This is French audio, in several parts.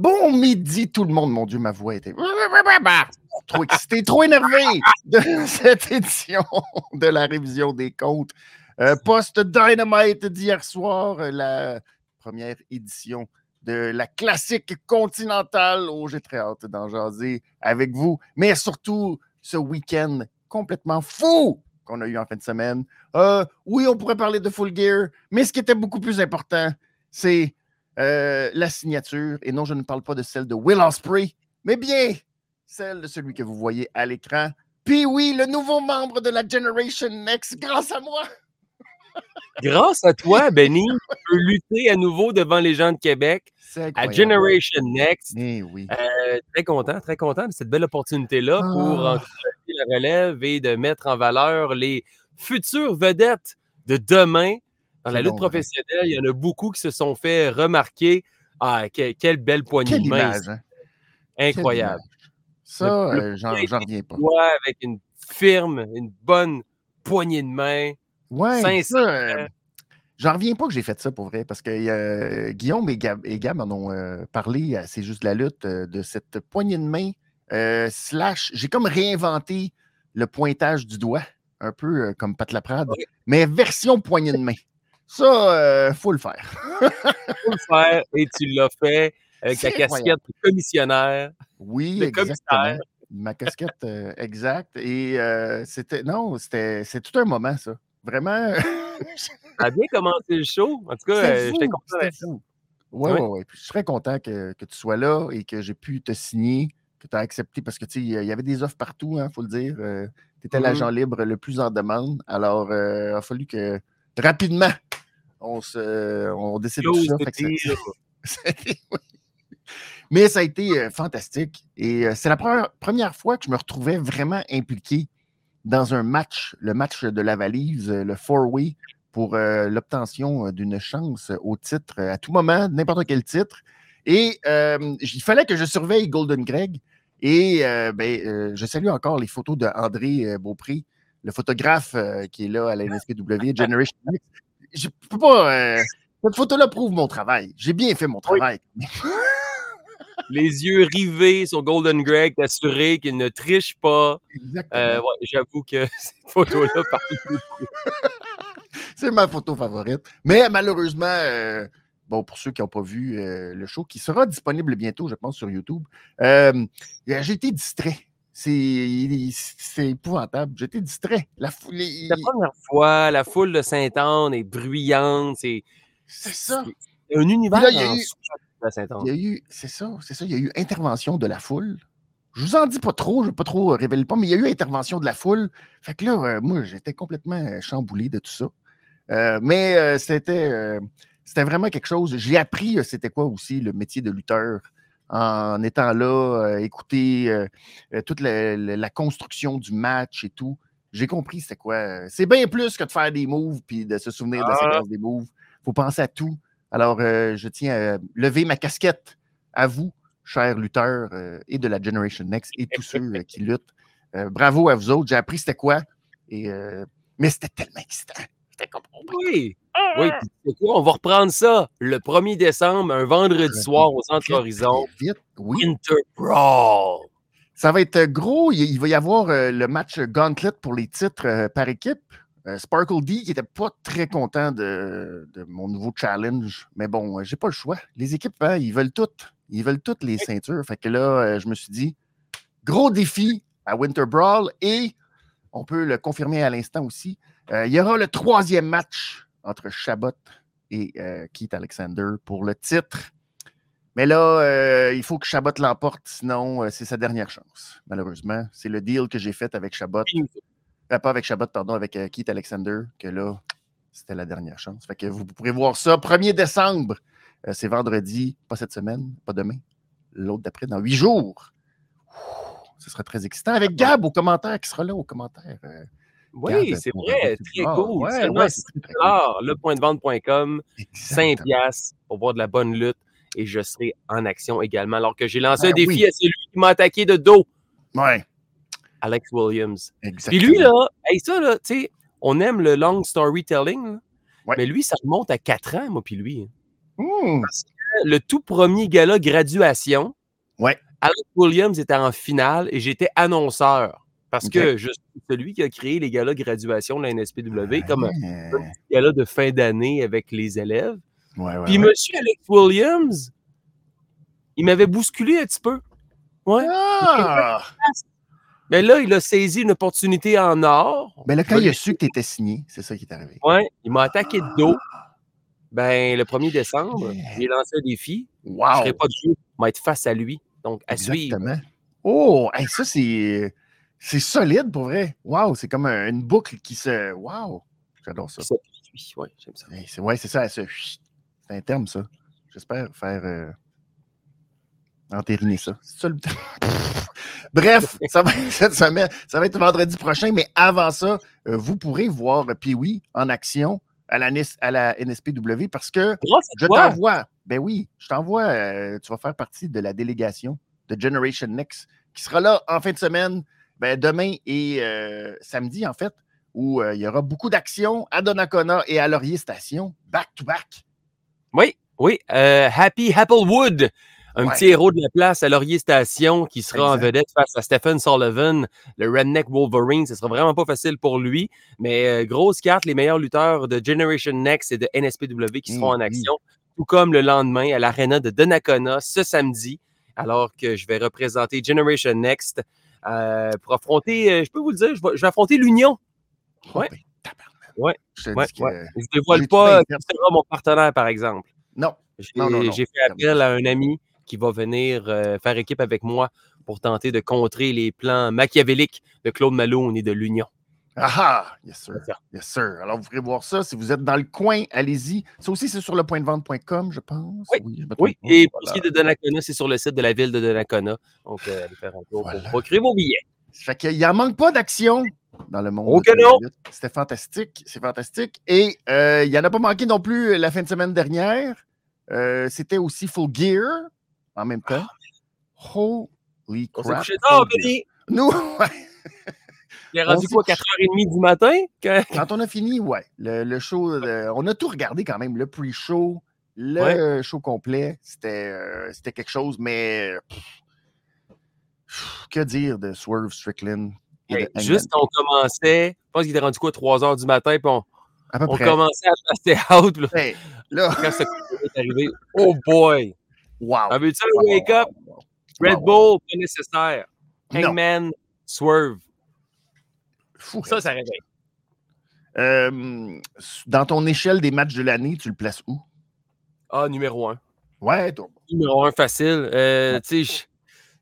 Bon midi, tout le monde. Mon Dieu, ma voix était trop excité, trop énervé de cette édition de la révision des comptes. Euh, Post-Dynamite d'hier soir, la première édition de la classique continentale. Oh, j'ai très hâte d'en jaser avec vous, mais surtout ce week-end complètement fou qu'on a eu en fin de semaine. Euh, oui, on pourrait parler de Full Gear, mais ce qui était beaucoup plus important, c'est euh, la signature. Et non, je ne parle pas de celle de Will Ospreay, mais bien celle de celui que vous voyez à l'écran. Puis oui, le nouveau membre de la Generation Next, grâce à moi. Grâce à toi, Benny, tu peux lutter à nouveau devant les gens de Québec à Generation Next. Eh oui. Euh, très content, très content de cette belle opportunité-là pour ah. encourager la relève et de mettre en valeur les futures vedettes de demain. Dans la lutte professionnelle, il y en a beaucoup qui se sont fait remarquer. Ah, quelle belle poignée de main. Hein. Incroyable. Ça, euh, j'en reviens pas. Avec une firme, une bonne poignée de main. Ouais, euh, J'en reviens pas que j'ai fait ça pour vrai, parce que euh, Guillaume et Gab, et Gab en ont euh, parlé, c'est juste la lutte, de cette poignée de main slash. J'ai comme réinventé le pointage du doigt, un peu comme Pat Laprade, mais version poignée de main. Ça, il faut le faire. faut le faire, et tu l'as fait avec ta casquette de commissionnaire. Oui, exactement ma casquette exacte. Et c'était. Non, c'était c'est tout un moment, ça. Vraiment. ça a bien commencé le show. En tout cas, euh, j'étais content. Oui, oui, oui. Je suis très content que, que, tu sois là et que j'ai pu te signer, que tu as accepté parce que tu sais, il y avait des offres partout, il hein, faut le dire. Euh, tu étais l'agent mm-hmm. libre le plus en demande. Alors, euh, il a fallu que rapidement, on, se, on décide tout ça. Mais ça a été fantastique. Et c'est la première fois que je me retrouvais vraiment impliqué dans un match, le match de la valise, euh, le four-way, pour euh, l'obtention euh, d'une chance au titre à tout moment, n'importe quel titre. Et il fallait que je surveille Golden Greg. Et ben, je salue encore les photos de André Beaupré, le photographe qui est là à la NSPW, Generation X. Je peux pas. cette photo-là prouve mon travail. J'ai bien fait mon travail. les yeux rivés sur Golden Greg, t'assurer qu'il ne triche pas. Euh, J'avoue que cette photo-là parle. C'est ma photo favorite. Mais malheureusement, euh, bon, pour ceux qui n'ont pas vu euh, le show, qui sera disponible bientôt, je pense, sur YouTube, euh, j'ai été distrait. C'est épouvantable. Été distrait. La, la première fois, la foule de Saint-Anne est bruyante. C'est ça. Un univers. Il y a eu, c'est ça, c'est ça, il y a eu intervention de la foule. Je vous en dis pas trop, je ne vais pas trop révéler pas, mais il y a eu intervention de la foule. Fait que là, euh, moi, j'étais complètement euh, chamboulé de tout ça. Euh, mais c'était, c'était vraiment quelque chose. J'ai appris c'était quoi aussi le métier de lutteur en étant là, écouter toute la, construction du match et tout. J'ai compris c'était quoi. C'est bien plus que de faire des moves puis de se souvenir de la ah! séquence des moves. Il faut penser à tout. Alors, euh, je tiens à lever ma casquette à vous, chers lutteurs euh, et de la Generation Next et tous ceux euh, qui luttent. bravo à vous autres. J'ai appris c'était quoi. Et, mais c'était tellement excitant. Comme... Oui. Oui, quoi? On va reprendre ça le 1er décembre, un vendredi soir au Centre Horizon. Vite, oui. Winter Brawl. Ça va être gros. Il va y avoir le match Gauntlet pour les titres par équipe. Euh, Sparkle D qui n'était pas très content de, mon nouveau challenge. Mais bon, euh, j'ai pas le choix. Les équipes, hein, ils veulent toutes. Ils veulent toutes les ceintures. Fait que là, euh, je me suis dit, gros défi à Winter Brawl et on peut le confirmer à l'instant aussi. Il y aura le troisième match entre Chabot et Keith Alexander pour le titre. Mais là, il faut que Chabot l'emporte, sinon c'est sa dernière chance, malheureusement. C'est le deal que j'ai fait avec Chabot. Euh, pas avec Shabbat, pardon, avec euh, Keith Alexander, que là, c'était la dernière chance. Fait que vous pourrez voir ça 1er décembre. Euh, c'est vendredi, pas cette semaine, pas demain, l'autre d'après, dans huit jours. ce sera très excitant. Avec Gab au commentaire, qui sera là au commentaire. Oui, c'est vrai, très cool. Ouais, ouais, le point de vente.com, 5 piastres pour voir de la bonne lutte et je serai en action également. Alors que j'ai lancé ben un défi à celui qui m'a attaqué de dos. Ouais. Alex Williams. Puis lui, là, ça, là, tu sais, on aime le long storytelling, mais lui, ça remonte à 4 ans, moi, puis lui. Mmh. le tout premier gala graduation. Ouais. Alex Williams était en finale et j'étais annonceur. Parce que je suis celui qui a créé les galas graduation de la NSPW comme un, gala de fin d'année avec les élèves. Ouais, Puis monsieur Alex Williams, il m'avait bousculé un petit peu. Ouais. Ah! Mais là, il a saisi une opportunité en or. Mais là, quand il a su que tu étais signé, c'est ça qui est arrivé. Oui, il m'a attaqué de dos. Ben, le 1er décembre, j'ai lancé un défi. Wow! Je ne serai pas de jeu, je vais être face à lui. Donc, à Exactement. Oh, ça, c'est. C'est solide pour vrai. Wow, c'est comme une boucle qui se. Wow! J'adore ça. Oui, j'aime ça. Oui, c'est ça. C'est un terme, ça. J'espère faire. Euh, entériner ça. ça le... Bref, ça va, cette semaine, ça va être vendredi prochain, mais avant ça, euh, vous pourrez voir Pee-Wee en action à la, à la NSPW parce que je t'envoie, ben oui, je t'envoie, euh, tu vas faire partie de la délégation de Generation Next qui sera là en fin de semaine, ben, demain et euh, samedi en fait, où il y aura beaucoup d'actions à Donnacona et à Laurier Station, back to back. Oui, oui, Happy Applewood un petit héros de la place à Laurier Station qui sera en vedette face à Stephen Sullivan, le Redneck Wolverine. Ce sera vraiment pas facile pour lui, mais euh, grosse carte, les meilleurs lutteurs de Generation Next et de NSPW qui seront en action, tout comme le lendemain à l'Arena de Donnacona ce samedi, alors que je vais représenter Generation Next euh, pour affronter, euh, je peux vous le dire, je vais, affronter l'Union. Oh, ouais. Ben, ouais. Je ne dévoile pas qui sera mon partenaire, par exemple. Non. J'ai fait appel à un ami qui va venir euh, faire équipe avec moi pour tenter de contrer les plans machiavéliques de Claude Malone et de l'Union. Ah ah! Yes, sir. Yes, sir. Alors, vous pourrez voir ça. Si vous êtes dans le coin, allez-y. Ça aussi, c'est sur le point de vente.com, je pense. Oui. oui, Et pour ce qui est de Donnacona, c'est sur le site de la ville de Donnacona. Donc, euh, allez faire un tour pour procurer vos billets. Fait qu'il n'y en manque pas d'action dans le monde. Oh que non! C'était fantastique. C'est fantastique. Et euh, il n'y en a pas manqué non plus la fin de semaine dernière. C'était aussi Full Gear en même temps. Holy crap. Oh, Nous, Il est rendu quoi, 4h30 du matin? Quand on a fini, ouais. Le, show, on a tout regardé quand même. Le pre-show, le show complet, c'était euh, quelque chose, mais que dire de Swerve Strickland? juste, on commençait, je pense qu'il était rendu quoi, 3h du matin, puis on, on commençait à passer out. Là. Quand ce est arrivé, oh boy! Wow. Avez-tu un wake-up? Red Bull, pas nécessaire. Hangman, Swerve. Fou, ça, ça réveille. Euh, dans ton échelle des matchs de l'année, tu le places où? Ah, numéro un. Ouais, toi. Numéro un facile. Euh, tu sais,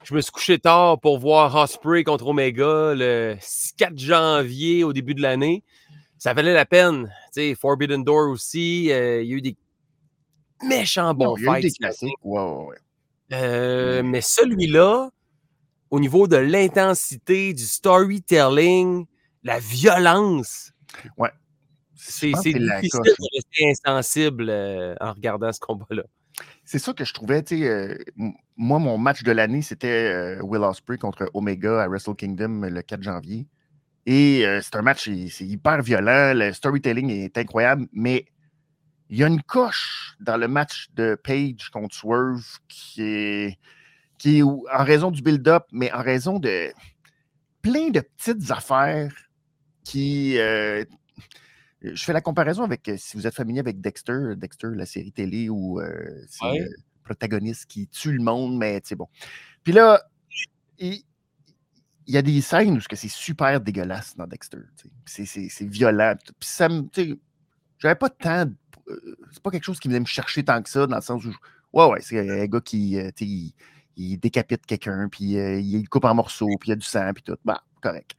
je me suis couché tard pour voir Osprey contre Omega le 4 janvier au début de l'année. Ça valait la peine. Tu sais, Forbidden Door aussi. Euh, il y a eu des méchant bon fight. Euh, mais celui-là, au niveau de l'intensité, du storytelling, la violence. Ouais. C'est difficile de rester insensible euh, en regardant ce combat-là. C'est ça que je trouvais, tu sais, euh, moi, mon match de l'année, c'était Will Ospreay contre Omega à Wrestle Kingdom le 4 janvier. Et c'est un match, c'est hyper violent, le storytelling est incroyable, mais il y a une coche dans le match de Page contre Swerve qui est, qui est en raison du build-up, mais en raison de plein de petites affaires qui. Euh, je fais la comparaison avec, si vous êtes familier avec Dexter, Dexter, la série télé où euh, c'est le protagoniste qui tue le monde, mais c'est bon. Puis là, il, y a des scènes où c'est super dégueulasse dans Dexter. C'est violent. Puis ça me. J'avais pas temps euh, c'est pas quelque chose qui venait me chercher tant que ça, dans le sens où, ouais, ouais, c'est un gars qui, euh, il, décapite quelqu'un, puis euh, il coupe en morceaux, puis il y a du sang, puis tout. Bah, correct.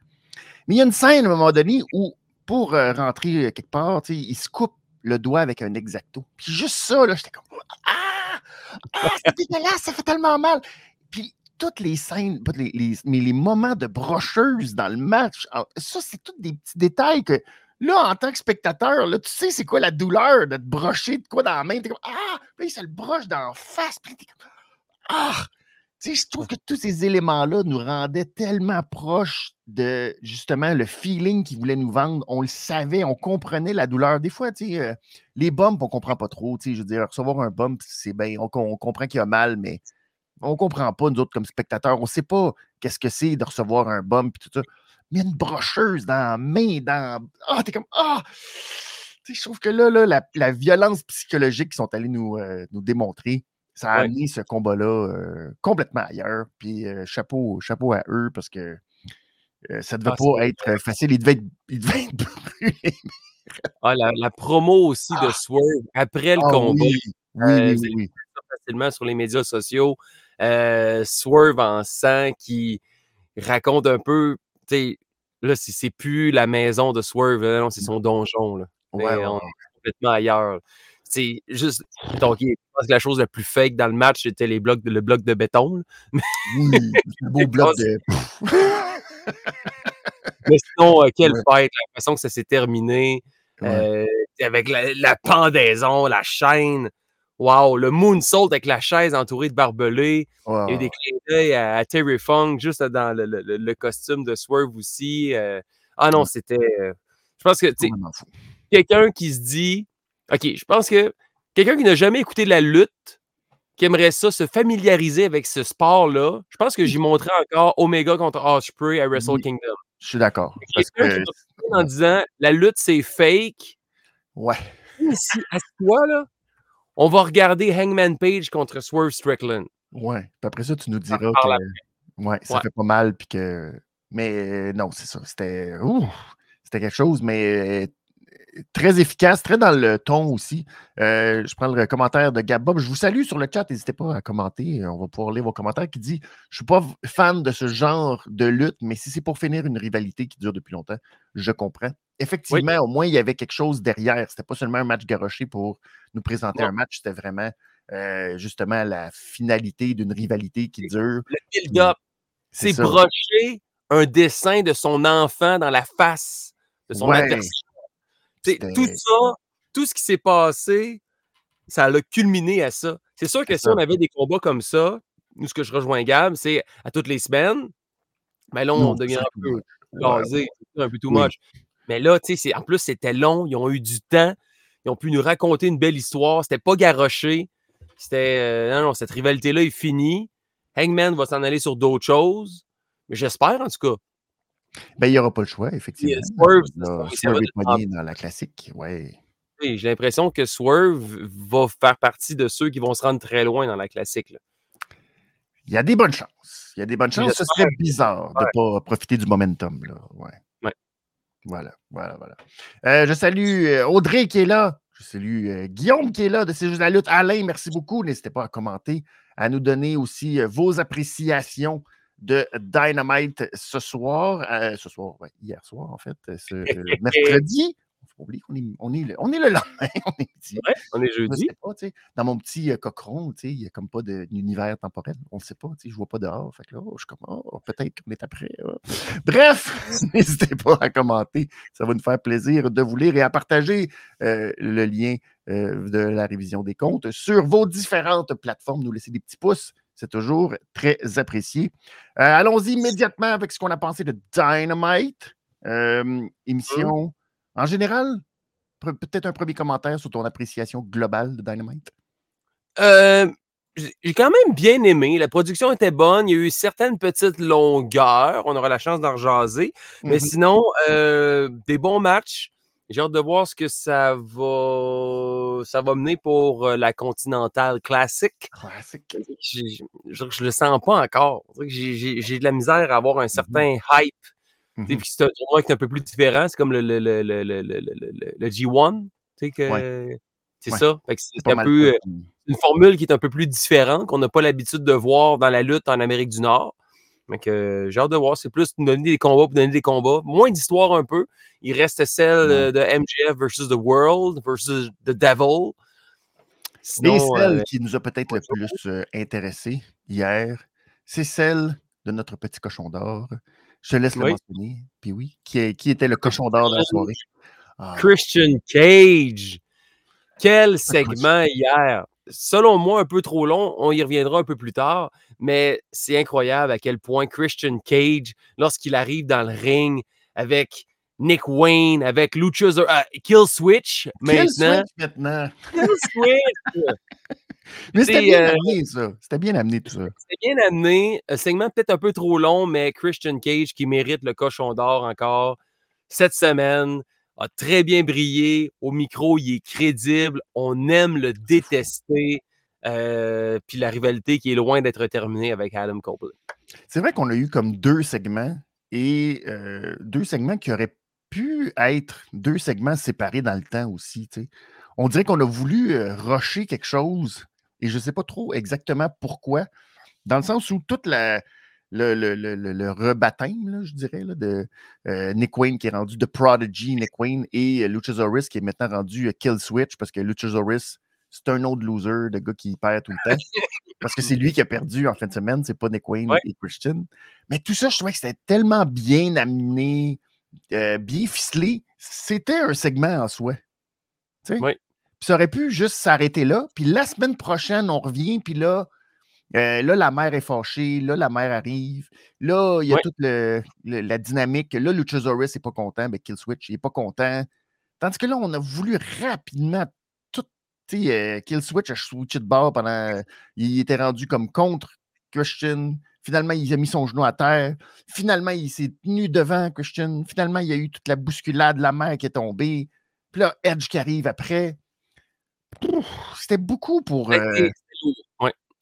Mais il y a une scène à un moment donné où, pour rentrer quelque part, il se coupe le doigt avec un exacto. Puis juste ça, là, j'étais comme, ah, ah c'est dégueulasse, ça fait tellement mal. Puis toutes les scènes, mais les moments de brocheuse dans le match, ah, ça, c'est tous des petits détails que Là, en tant que spectateur, là, tu sais c'est quoi la douleur de te brocher de quoi dans la main. T'es comme Ah! Puis il se le broche dans la face. Puis t'es comme Ah! Je trouve que tous ces éléments-là nous rendaient tellement proches de justement le feeling qu'ils voulaient nous vendre. On le savait, on comprenait la douleur. Des fois, euh, les bumps, on ne comprend pas trop. Je veux dire, recevoir un bump, c'est bien, on, comprend qu'il y a mal, mais on ne comprend pas, nous autres, comme spectateurs. On ne sait pas qu'est-ce que c'est de recevoir un bump et tout ça. Mais une brocheuse dans la main, dans. Ah, t'es comme. Ah! je trouve que là, là la, violence psychologique qu'ils sont allés nous, euh, nous démontrer, ça a amené ce combat-là euh, complètement ailleurs. Puis euh, chapeau, chapeau à eux parce que euh, ça ne devait ah, pas être facile. Il devait être, ah, la, promo aussi de ah! Swerve après le combat. Oui, oui, oui, oui. facilement sur les médias sociaux. Swerve en sang qui raconte un peu, tu sais, là, c'est plus la maison de Swerve, c'est son donjon. Là. Ouais, On est complètement ailleurs c'est juste. Donc, je pense que la chose la plus fake dans le match, c'était les blocs le bloc de béton. Oui, le beau bloc de. Mais sinon, euh, quelle fête, j'ai l'impression que ça s'est terminé. Euh, avec la, pendaison, la chaîne. Wow, le moonsault avec la chaise entourée de barbelés. Il y a eu des clins d'œil à, Terry Funk, juste dans le, costume de Swerve aussi. Euh. ah non, c'était. je pense que quelqu'un qui se dit OK, je pense que quelqu'un qui n'a jamais écouté la lutte, qui aimerait ça se familiariser avec ce sport-là, je pense que j'y montrais encore Omega contre Osprey à Wrestle Kingdom. Je suis d'accord. en disant la lutte, c'est fake. Ouais. Si, à toi, là, on va regarder Hangman Page contre Swerve Strickland. Ouais. Puis après ça, tu nous diras que ouais, ça fait pas mal. Puis que... Mais non, c'est ça. C'était. C'était quelque chose, mais très efficace, très dans le ton aussi. Euh, je prends le commentaire de Gab Bob. Je vous salue sur le chat. N'hésitez pas à commenter. On va pouvoir lire vos commentaires qui dit Je ne suis pas fan de ce genre de lutte, mais si c'est pour finir une rivalité qui dure depuis longtemps, je comprends. Effectivement, au moins, il y avait quelque chose derrière. C'était pas seulement un match garoché pour nous présenter un match, c'était vraiment euh, justement la finalité d'une rivalité qui dure. Le build-up. C'est brocher un dessin de son enfant dans la face de son adversaire tout ça, tout ce qui s'est passé, ça a culminé à ça. C'est sûr que si on avait des combats comme ça, nous, ce que je rejoins Gab, c'est à toutes les semaines, mais là, on devient un peu blasé, un peu too much. Mais là, tu sais, en plus, c'était long, ils ont eu du temps, ils ont pu nous raconter une belle histoire, c'était pas garoché. C'était, euh, non, non, cette rivalité-là est finie. Hangman va s'en aller sur d'autres choses. Mais j'espère, en tout cas. Ben, il n'y aura pas le choix, effectivement. Swerve, Swerve est dans la classique, ouais. Oui, j'ai l'impression que Swerve va faire partie de ceux qui vont se rendre très loin dans la classique. Il y a des bonnes chances. Il y a des bonnes chances. Ce serait bizarre de ne pas profiter du momentum. Là. Ouais. ouais. Voilà, voilà, voilà. Euh, je salue euh, Audrey qui est là. Je salue euh, Guillaume qui est là de C'est juste la lutte. Alain, merci beaucoup. N'hésitez pas à commenter, à nous donner aussi vos appréciations de Dynamite ce soir, euh, ce soir, hier soir en fait, euh, ce euh, mercredi. On oublie qu'on est, on est, le, on est le lendemain, on est, on est jeudi. Pas, dans mon petit cochon, il n'y a comme pas d'univers temporel. On ne sait pas, je ne vois pas dehors. Fait que là, je suis comme, oh, peut-être qu'on est après. Bref, n'hésitez pas à commenter. Ça va nous faire plaisir de vous lire et à partager le lien de la révision des comptes sur vos différentes plateformes. Nous laisser des petits pouces c'est toujours très apprécié. Euh, allons-y immédiatement avec ce qu'on a pensé de Dynamite. Euh, émission, en général, peut-être un premier commentaire sur ton appréciation globale de Dynamite? Euh, j'ai quand même bien aimé. La production était bonne. Il y a eu certaines petites longueurs. On aura la chance d'en jaser. Mais mm-hmm. sinon, des bons matchs. J'ai hâte de voir ce que ça va, ça va mener pour euh, la Continentale classique. Classique. Je, ne le sens pas encore. J'ai de la misère à avoir un mmh certain hype. Mmh puis c'est un tournoi qui est un peu plus différent. C'est comme le, le, le, le G1. C'est ça. C'est un peu euh, une formule qui est un peu plus différente, qu'on n'a pas l'habitude de voir dans la lutte en Amérique du Nord. Donc, j'ai hâte de voir. C'est plus donner des combats pour donner des combats. Moins d'histoire un peu. Il reste celle euh, de MJF versus The World versus The Devil. Et celle euh, qui nous a peut-être le plus euh, intéressé hier, c'est celle de notre petit cochon d'or. Je te laisse le mentionner. Puis oui, qui, qui était le cochon d'or de la soirée? Ah. Christian Cage. Quel segment hier! Selon moi, un peu trop long. On y reviendra un peu plus tard. Mais c'est incroyable à quel point Christian Cage, lorsqu'il arrive dans le ring avec Nick Wayne, avec Luchasaurus, euh, Kill Switch maintenant. Kill Switch maintenant. Kill Switch. mais c'était bien euh, amené, ça. C'était bien amené, tout ça. C'était bien amené. Un segment peut-être un peu trop long, mais Christian Cage qui mérite le cochon d'or encore cette semaine a très bien brillé. Au micro, il est crédible. On aime le détester. Euh, puis la rivalité qui est loin d'être terminée avec Adam Cole. C'est vrai qu'on a eu comme deux segments et euh, deux segments qui auraient pu être deux segments séparés dans le temps aussi. On dirait qu'on a voulu euh, rusher quelque chose et je ne sais pas trop exactement pourquoi, dans le sens où toute la, le, le, le, le rebaptême, je dirais, de euh, Nick Wayne qui est rendu de Prodigy Nick Wayne et Luchasaurus qui est maintenant rendu Kill Switch parce que Luchasaurus, c'est un autre loser de gars qui perd tout le temps. parce que c'est lui qui a perdu en fin de semaine, c'est pas Nick Wayne et Christian. Mais tout ça, je trouvais que c'était tellement bien amené, euh, bien ficelé. C'était un segment en soi. Oui. Puis ça aurait pu juste s'arrêter là. Puis la semaine prochaine, on revient, puis là, euh, là, la mère est fâchée. Là, la mère arrive. Là, il y a toute la dynamique. Là, Luchasaurus n'est pas content. mais Killswitch, il n'est pas content. Tandis que là, on a voulu rapidement tout. Tu sais, euh, Killswitch a switché de bord pendant. Il était rendu comme contre Christian. Finalement, il a mis son genou à terre. Finalement, il s'est tenu devant Christian. Finalement, il y a eu toute la bousculade, la mère qui est tombée. Puis là, Edge qui arrive après. C'était beaucoup pour. Euh,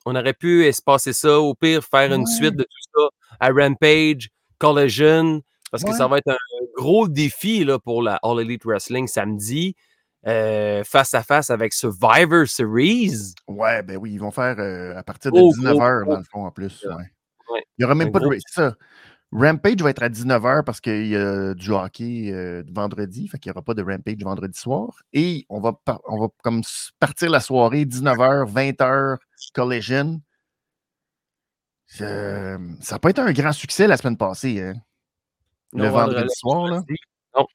on aurait pu espacer ça, au pire, faire une suite de tout ça à Rampage, Collision, parce que ça va être un gros défi là, pour la All Elite Wrestling samedi. Euh, face à face avec Survivor Series. Ouais, ben oui, ils vont faire euh, à partir de 19h, dans le fond, en plus. Il n'y aura même pas de ça. Rampage va être à 19h parce qu'il y a du hockey euh, vendredi, fait qu'il n'y aura pas de Rampage vendredi soir. Et on va, on va comme partir la soirée 19h, 20h, Collision. ça n'a pas été un grand succès la semaine passée. Hein? Le vendredi soir, là. Non.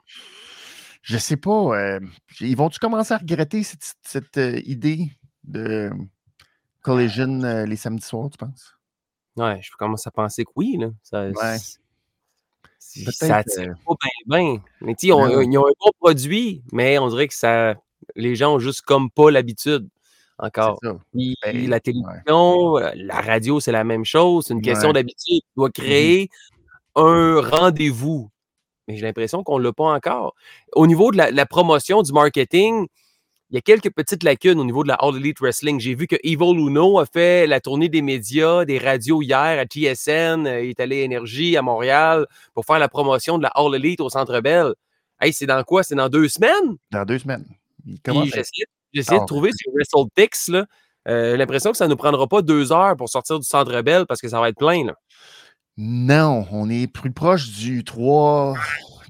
Je sais pas. Euh, ils vont-tu commencer à regretter cette, euh, idée de Collision les samedis soirs, tu penses? Ouais, je commence à penser que oui. Là. Ça, ouais. ça attire euh pas bien. Mais ont, ils ont un bon produit, mais on dirait que ça, les gens ont juste comme pas l'habitude encore. Ben, la télévision, euh, la radio, c'est la même chose. C'est une question d'habitude. Tu dois mmh créer un rendez-vous. Mais j'ai l'impression qu'on ne l'a pas encore. Au niveau de la promotion, du marketing, il y a quelques petites lacunes au niveau de la All Elite Wrestling. J'ai vu que Evil Uno a fait la tournée des médias, des radios hier à TSN, euh, il est allé Énergie à Montréal pour faire la promotion de la All Elite au Centre Bell. Hey, c'est dans quoi? C'est dans deux semaines? Dans deux semaines. J'essaie de trouver sur WrestlePix. Là. Euh, l'impression que ça ne nous prendra pas deux heures pour sortir du Centre Bell parce que ça va être plein. Là. Non, on est plus proche du 3,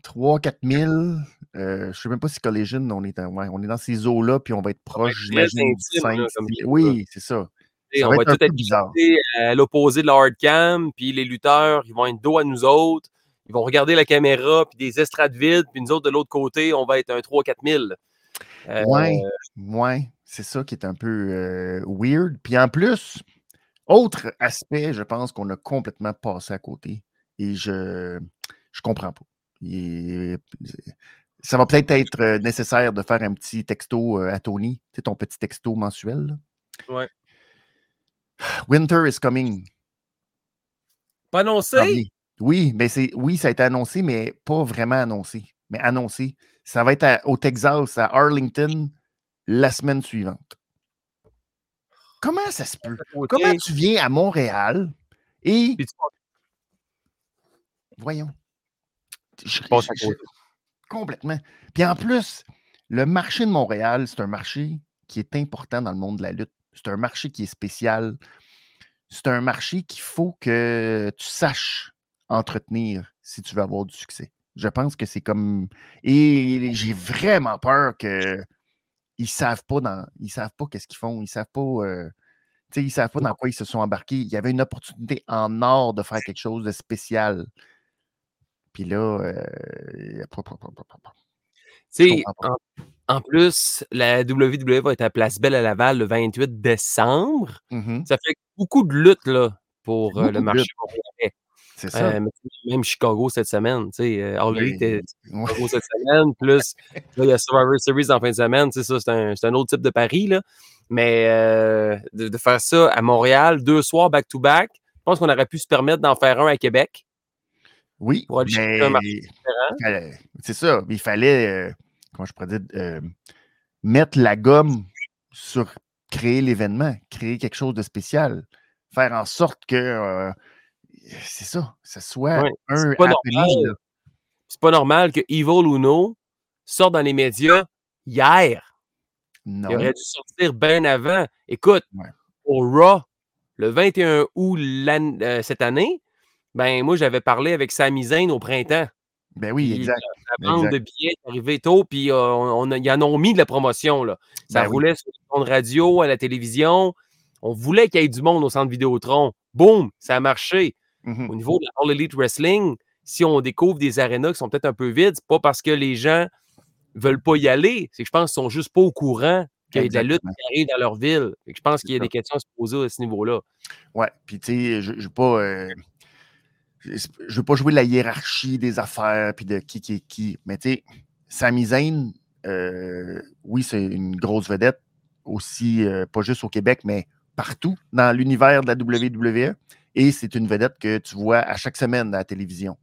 3 4 000. Euh, je ne sais même pas si Collision, on est, on est dans ces eaux-là, puis on va être proche, j'imagine, du 5. oui, c'est ça. on va, tout être bizarre. à l'opposé de la hardcam, puis les lutteurs, ils vont être dos à nous autres. Ils vont regarder la caméra, puis des estrades vides, puis nous autres, de l'autre côté, on va être un 3-4 000. Euh, ouais, ouais, c'est ça qui est un peu euh, weird. Puis en plus, autre aspect, je pense qu'on a complètement passé à côté. Et je ne comprends pas ça va peut-être être euh, nécessaire de faire un petit texto euh, à Tony, tu sais, ton petit texto mensuel. Ouais. Winter is coming. Pas annoncé? Oui, mais c'est oui, ça a été annoncé, mais pas vraiment annoncé. Mais annoncé. Ça va être au Texas, à Arlington, la semaine suivante. Comment ça se peut? Comment tu viens à Montréal et. Voyons. Je, Complètement. Puis en plus, le marché de Montréal, c'est un marché qui est important dans le monde de la lutte. C'est un marché qui est spécial. C'est un marché qu'il faut que tu saches entretenir si tu veux avoir du succès. Je pense que c'est comme. Et j'ai vraiment peur qu'ils ne savent pas dans. Ils savent pas qu'est-ce qu'ils font. Ils savent pas. Euh, ils savent pas dans quoi ils se sont embarqués. Il y avait une opportunité en or de faire quelque chose de spécial. Puis là, euh, en, En plus, la WWE va être à Place Belle à Laval le 28 décembre. Mmh ça fait beaucoup de lutte là, pour euh, le marché C'est ça. Euh, même Chicago cette semaine, tu sais, euh, All était Chicago cette semaine, plus il y a Survivor Series en fin de semaine, ça, c'est un, un, autre type de pari, là. Mais euh, de, faire ça à Montréal, deux soirs back-to-back, je pense qu'on aurait pu se permettre d'en faire un à Québec. Oui, mais c'est ça. Il fallait, euh, comment je pourrais dire, euh, mettre la gomme sur créer l'événement, créer quelque chose de spécial, faire en sorte que c'est ça, ça soit un C'est pas, normal, pas normal que Evil Uno sorte dans les médias hier. Il aurait dû sortir bien avant. Écoute, au Raw, le 21 août euh, cette année, ben moi, j'avais parlé avec Sami Zayn au printemps. Ben oui, exact. La vente de billets est arrivée tôt, puis euh, on, ils en ont mis de la promotion. Là. Ça ben roulait sur le de radio, à la télévision. On voulait qu'il y ait du monde au centre Vidéotron. Boum, ça a marché. Mmh au niveau de la All Elite Wrestling, si on découvre des arénas qui sont peut-être un peu vides, c'est pas parce que les gens veulent pas y aller. C'est que je pense qu'ils sont juste pas au courant qu'il y a de la lutte qui arrive dans leur ville. je pense qu'il y a des questions à se poser à ce niveau-là. Ouais, puis tu sais, je ne veux pas. Euh, je veux pas jouer la hiérarchie des affaires puis de qui qui est qui. Mais tu sais, Sami Zayn, euh, oui, c'est une grosse vedette, aussi, euh, pas juste au Québec, mais partout dans l'univers de la WWE. Et c'est une vedette que tu vois à chaque semaine à la télévision.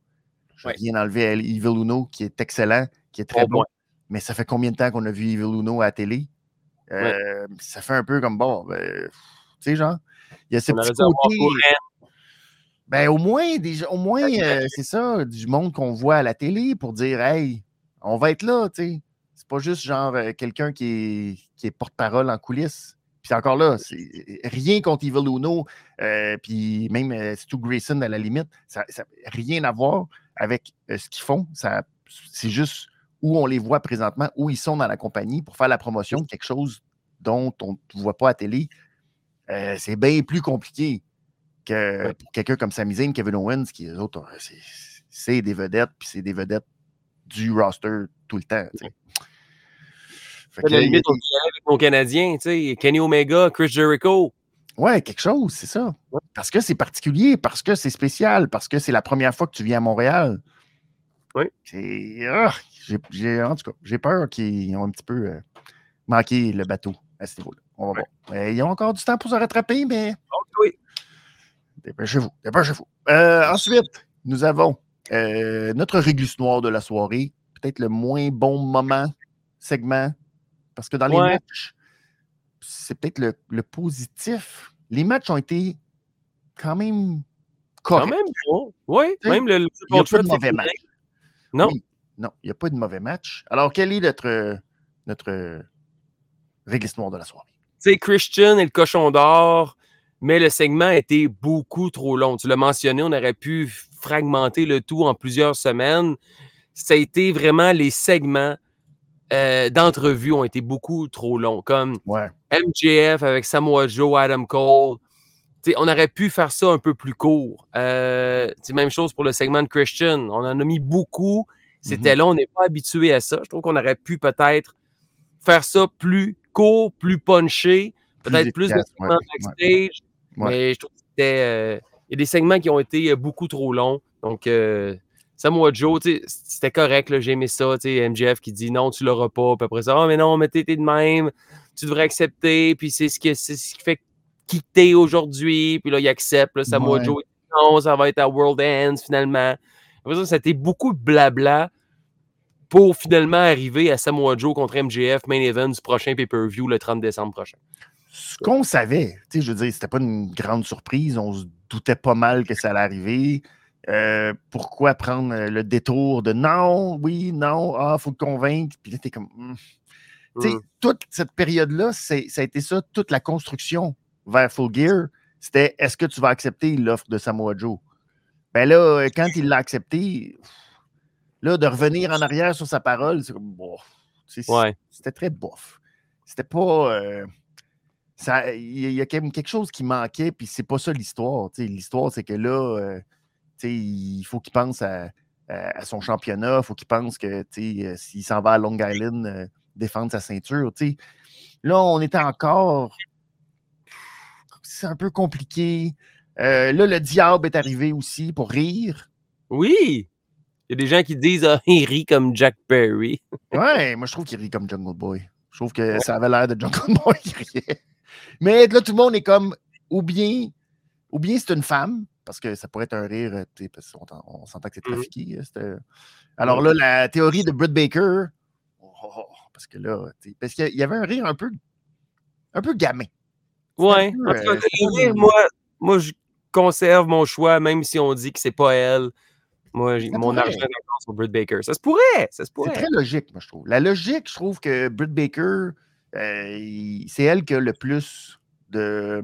Je viens d'enlever Evil Uno, qui est excellent, qui est très bon. Mais ça fait combien de temps qu'on a vu Evil Uno à la télé? Euh, ça fait un peu comme bon, ben, tu sais, genre, il y a ces petits côtés. Ben, au moins, déjà, au moins euh, c'est ça, du monde qu'on voit à la télé pour dire, hey, on va être là, tu sais. C'est pas juste genre euh, quelqu'un qui est, qui est porte-parole en coulisses. Puis encore là, c'est rien contre Evil Uno, puis même Stu Grayson à la limite, ça n'a rien à voir avec ce qu'ils font. C'est juste où on les voit présentement, où ils sont dans la compagnie pour faire la promotion de quelque chose dont on ne voit pas à télé. Euh, c'est bien plus compliqué que pour quelqu'un comme Sami Zayn, Kevin Owens, qui les autres, c'est des vedettes, puis c'est des vedettes du roster tout le temps. Fait que, la limite, on avec mon Canadien, Kenny Omega, Chris Jericho. Ouais, quelque chose, c'est ça. Parce que c'est particulier, parce que c'est spécial, parce que c'est la première fois que tu viens à Montréal. Oui. Ah, j'ai, en tout cas, j'ai peur qu'ils ont un petit peu euh, manqué le bateau à ce niveau-là. On va voir. ils ont encore du temps pour se rattraper, mais. oui. Dépêchez-vous, dépêchez-vous. Euh, ensuite, nous avons euh, notre réglisse noire de la soirée. Peut-être le moins bon moment, segment. Parce que dans les matchs, c'est peut-être le, positif. Les matchs ont été quand même corrects. Quand même bon. Oui, même le, le, le mauvais match. Non. non, il n'y a pas de mauvais match. Alors, quel est notre, notre réglisse noire de la soirée? C'est Christian et le cochon d'or, mais le segment était beaucoup trop long. Tu l'as mentionné, on aurait pu fragmenter le tout en plusieurs semaines. Ça a été vraiment les segments euh, d'entrevue ont été beaucoup trop longs, comme MJF avec Samoa Joe, Adam Cole. on aurait pu faire ça un peu plus court. Euh, même chose pour le segment de Christian. On en a mis beaucoup. C'était mm-hmm. là, on n'est pas habitué à ça. Je trouve qu'on aurait pu peut-être faire ça plus court, plus punché, peut-être plus, de segments backstage. Mais je trouve que c'était. Euh, il y a des segments qui ont été beaucoup trop longs. Donc, Samoa Joe, c'était correct, j'ai aimé ça. MJF qui dit non, tu l'auras pas. Puis après ça, oh, mais non, mais t'es de même, tu devrais accepter. Puis c'est ce, qui, ce qui fait quitter aujourd'hui. Puis là, il accepte. Là, Samoa Joe, non, ça va être à World Ends finalement. Après ça, c'était beaucoup de blabla pour finalement arriver à Samoa Joe contre MJF, main event du prochain pay-per-view le 30 décembre prochain. Ce qu'on savait, je veux dire, c'était pas une grande surprise. On se doutait pas mal que ça allait arriver. Euh, pourquoi prendre euh, le détour de non, oui, non, ah, faut te convaincre. Puis là, t'es comme. Hmm. Tu sais, mmh. Toute cette période-là, ça a été ça, toute la construction vers Full Gear, c'était est-ce que tu vas accepter l'offre de Samoa Joe? Ben là, euh, quand il l'a accepté, là, de revenir en arrière sur sa parole, c'est comme, bof. C'était très bof. C'était pas. Il y, a quand même quelque chose qui manquait, puis c'est pas ça l'histoire. L'histoire, c'est que là, il faut qu'il pense à, son championnat, il faut qu'il pense que euh, s'il s'en va à Long Island, euh, défendre sa ceinture. Là, on était encore. C'est un peu compliqué. Euh, là, le diable est arrivé aussi pour rire. Oui! Il y a des gens qui disent ah, il rit comme Jack Perry. ouais, moi je trouve qu'il rit comme Jungle Boy. Je trouve que ça avait l'air de Jungle Boy qui riait. Mais là, tout le monde est comme ou bien, ou bien c'est une femme, parce que ça pourrait être un rire, euh, parce qu'on on s'entend que c'est mmh. trafiqué. Euh, alors là, la théorie de Britt Baker, oh, oh, oh, parce que là, parce qu'il y avait un rire un peu, un peu gamin. Ouais. Euh, moi, moi, je conserve mon choix, même si on dit que c'est pas elle. Moi, mon argent est sur Britt Baker. Ça se pourrait, ça se pourrait. C'est très logique, moi, je trouve. La logique, je trouve que Britt Baker, c'est elle qui a le plus de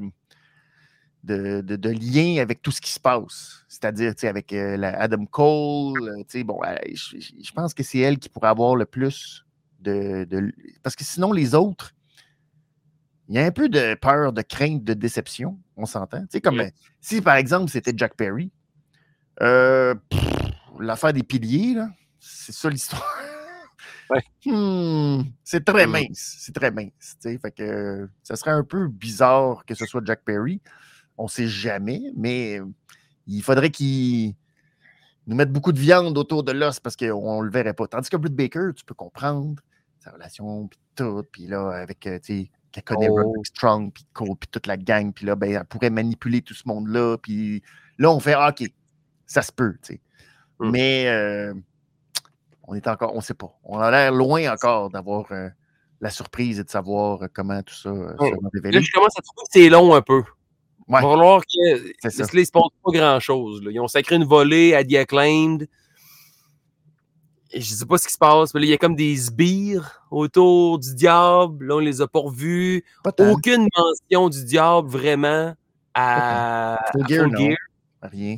de, de, lien avec tout ce qui se passe. C'est-à-dire, avec euh, Adam Cole, euh, bon, je, pense que c'est elle qui pourrait avoir le plus de, Parce que sinon, les autres, il y a un peu de peur, de crainte, de déception, on s'entend. comme si, par exemple, c'était Jack Perry, euh, l'affaire des piliers, c'est ça l'histoire. Hmm, c'est très mmh. mince. C'est très mince. Fait que ça serait un peu bizarre que ce soit Jack Perry. On ne sait jamais, mais il faudrait qu'il nous mette beaucoup de viande autour de l'os parce qu'on ne le verrait pas. Tandis que Britt Baker, tu peux comprendre sa relation, puis tout, puis là, avec, euh, tu sais, qu'elle connaît oh. Strong, puis Cole, puis toute la gang, puis là, ben, elle pourrait manipuler tout ce monde-là, puis là, on fait, ah, OK, ça se peut, tu sais. Mmh. Mais euh, on est encore, on ne sait pas. On a l'air loin encore d'avoir euh, la surprise et de savoir comment tout ça se révéler. Là, je commence à trouver que c'est long un peu. Ouais. Il va falloir que. Que là, se passe pas grand-chose. Ils ont sacré une volée à The Acclaimed. Et je sais pas ce qui se passe, mais là, il y a comme des sbires autour du diable. Là, on les a pas revus. Aucune mention du diable vraiment à, Full, Gear, Rien.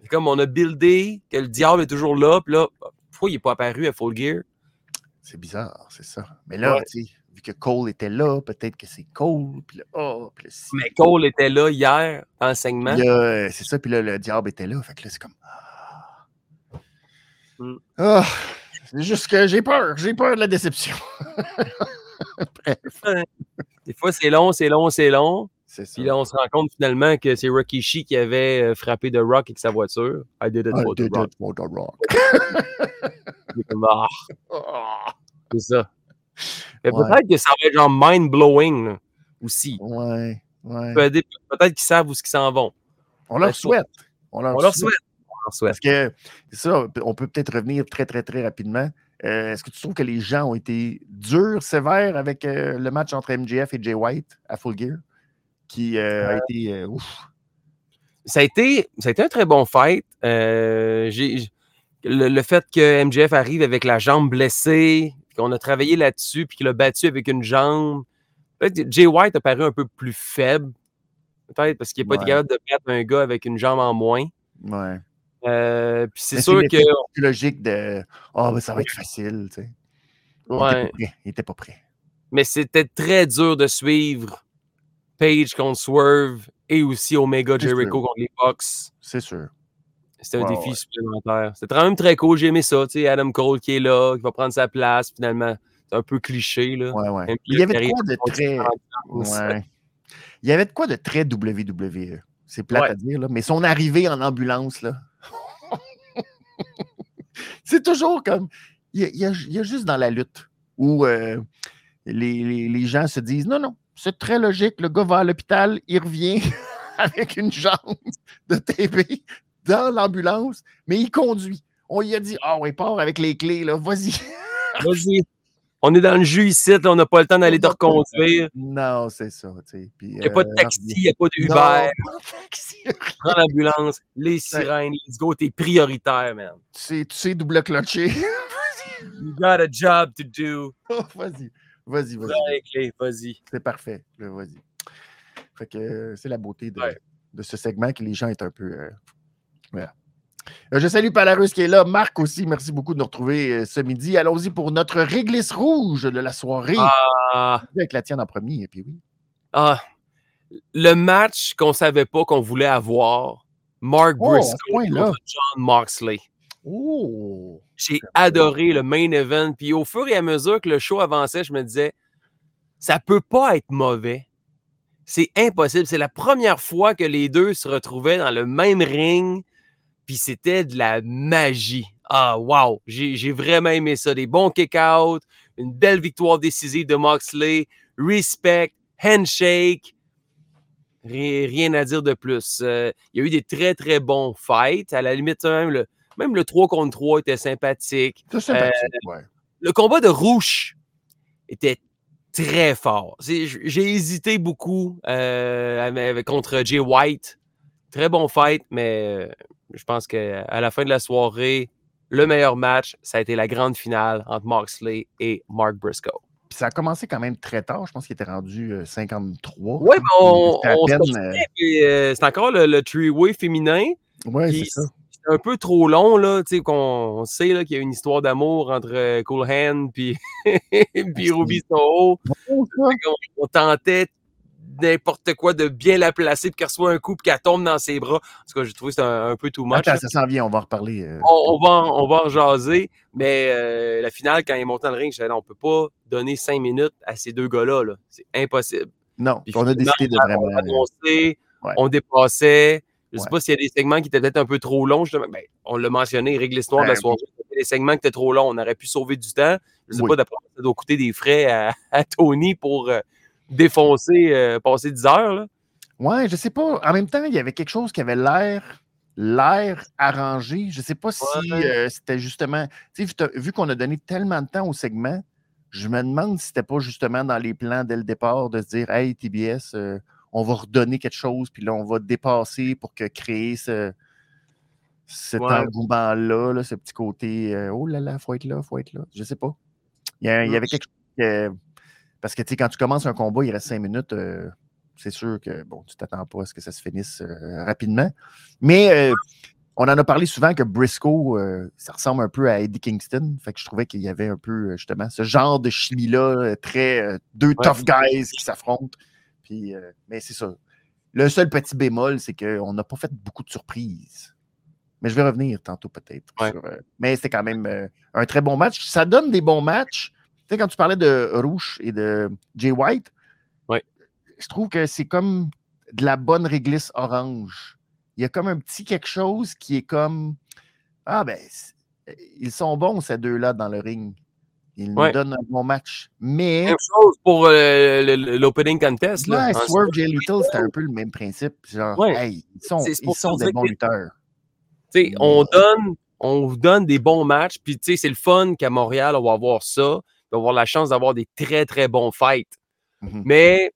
C'est comme on a buildé que le diable est toujours là, puis là, pourquoi il n'est pas apparu à Full Gear? C'est bizarre, c'est ça. Mais là, tu sais, vu que Cole était là, peut-être que c'est Cole. Puis là, oh, puis Mais Cole était là hier, enseignement. Euh, c'est ça, puis là, le diable était là. Fait que là, c'est comme. Mm. Ah, c'est juste que j'ai peur. J'ai peur de la déception. Des fois, c'est long, c'est long, c'est long. Puis là, on se rend compte finalement que c'est Rikishi qui avait euh, frappé The Rock avec sa voiture. I did it for, the, rock. Ah. Ah. c'est ça. Peut-être que ça va être genre mind-blowing aussi. Ouais. ouais. Peut-être qu'ils savent où ils s'en vont. On leur souhaite. On leur, souhaite. On leur souhaite. Parce que ça, on peut peut-être revenir très, très, très rapidement. Euh, est-ce que tu trouves que les gens ont été durs, sévères avec euh, le match entre MJF et Jay White à Full Gear? Qui euh, a été ouf. Ça a été, ça a été un très bon fight. le, le, fait que MJF arrive avec la jambe blessée, qu'on a travaillé là-dessus, puis qu'il a battu avec une jambe. Peut-être Jay White a paru un peu plus faible, peut-être parce qu'il n'est pas capable de battre un gars avec une jambe en moins. Ouais. Euh, puis c'est sûr que. C'est logique de oh, ben, ça va être facile, tu sais. Ouais. Il n'était pas, prêt. Mais c'était très dur de suivre Page contre Swerve et aussi Omega Jericho contre les Bucks. C'est sûr. C'était un défi supplémentaire. C'était quand même très cool. J'ai aimé ça. Tu sais, Adam Cole qui est là, qui va prendre sa place finalement. C'est un peu cliché. Là. Ouais, ouais. Il y avait de quoi de très. Ouais. Il y avait de quoi de très WWE. C'est plate à dire, là. mais son arrivée en ambulance, là. c'est toujours comme. Il y, a, il y, a, juste dans la lutte où euh, les, les, les, gens se disent non, non, c'est très logique. Le gars va à l'hôpital, il revient avec une jambe de TV dans l'ambulance, mais il conduit. On lui a dit Ah, on part avec les clés, là, vas-y. vas-y. On est dans le jus ici, là, on n'a pas le temps d'aller te reconduire. Non, c'est ça. il n'y a pas de euh, taxi, il n'y a pas d'Uber. Prends l'ambulance, les sirènes, let's go, t'es prioritaire, man. Tu sais, tu sais double clocher. you got a job to do. Oh, vas-y, vas-y, vas-y. vas-y. C'est parfait, vas-y. Fait que euh, c'est la beauté de, de, ce segment que les gens sont un peu euh, euh, je salue Palarus qui est là. Marc aussi, merci beaucoup de nous retrouver euh, ce midi. Allons-y pour notre réglisse rouge de la soirée. Ah. Avec la tienne en premier, et puis oui. Ah. Le match qu'on ne savait pas qu'on voulait avoir. Mark oh, Briscoe contre John Moxley. Oh! J'ai adoré le main event. Puis au fur et à mesure que le show avançait, je me disais, ça peut pas être mauvais. C'est impossible. C'est la première fois que les deux se retrouvaient dans le même ring. Puis c'était de la magie. Ah, wow! J'ai vraiment aimé ça. Des bons kick-out, une belle victoire décisive de Moxley, respect, handshake. Rien, à dire de plus. Euh, il y a eu des très, très bons fights. À la limite, même le, même le 3 contre 3 était sympathique. sympathique, euh, Le combat de Rouge était très fort. J'ai hésité beaucoup euh, contre Jay White. Très bon fight, mais je pense qu'à la fin de la soirée, le meilleur match, ça a été la grande finale entre Moxley et Mark Briscoe. Puis ça a commencé quand même très tard. Je pense qu'il était rendu 53. Oui, mais on, c'est encore le, le three-way féminin. Oui, c'est ça. Un peu trop long, là. Tu sais, qu'on sait qu'il y a une histoire d'amour entre euh, Cool Hand puis, puis Ruby Soho. On tentait n'importe quoi de bien la placer, puis qu'elle reçoit un coup, puis qu'elle tombe dans ses bras. En tout cas, j'ai trouvé c'est un, peu too much. ça s'en vient, on va en reparler. Euh. On, va, en, on va en jaser, mais euh, la finale, quand il est monté dans le ring, je disais, on ne peut pas donner cinq minutes à ces deux gars-là. -là, c'est impossible. Non, on a décidé de vraiment. On, on dépassait. Je ne sais pas s'il y a des segments qui étaient peut-être un peu trop longs. Justement. Ben, on l'a mentionné, règle l'histoire de la soirée. Les segments qui étaient trop longs, on aurait pu sauver du temps. Je ne sais pas, d'après ça doit coûter des frais à, Tony pour euh, défoncer, euh, passer 10 heures. Là. Ouais, je sais pas. En même temps, il y avait quelque chose qui avait l'air l'air arrangé. Je ne sais pas si euh, c'était justement. Vu, vu qu'on a donné tellement de temps au segment, je me demande si c'était pas justement dans les plans dès le départ de se dire Hey, TBS, on va redonner quelque chose, puis là, on va dépasser pour que créer ce, cet engouement-là, ce petit côté Oh là là, faut être là, faut être là. Je sais pas. Il y, avait quelque chose. Parce que, tu sais, quand tu commences un combat, il reste cinq minutes, euh, c'est sûr que, bon, tu t'attends pas à ce que ça se finisse euh, rapidement. Mais euh, on en a parlé souvent que Briscoe, ça ressemble un peu à Eddie Kingston. Fait que je trouvais qu'il y avait un peu, justement, ce genre de chimie-là, très deux tough guys qui s'affrontent. Puis, mais c'est ça. Le seul petit bémol, c'est qu'on n'a pas fait beaucoup de surprises. Mais je vais revenir tantôt peut-être. mais c'était quand même un très bon match. Ça donne des bons matchs. Tu sais, quand tu parlais de Rouge et de Jay White, je trouve que c'est comme de la bonne réglisse orange. Il y a comme un petit quelque chose qui est comme Ah, ben, ils sont bons, ces deux-là, dans le ring. Ils nous donnent un bon match. Mais. Même chose pour euh, l'opening contest. Là, ouais, Swerve J. Little, c'était un peu le même principe. Genre, hey, ils sont, ils sont des bons lutteurs. On donne, on vous donne des bons matchs. Puis, tu sais, c'est le fun qu'à Montréal, on va avoir ça avoir la chance d'avoir des très, très bons fights. Mmh Mais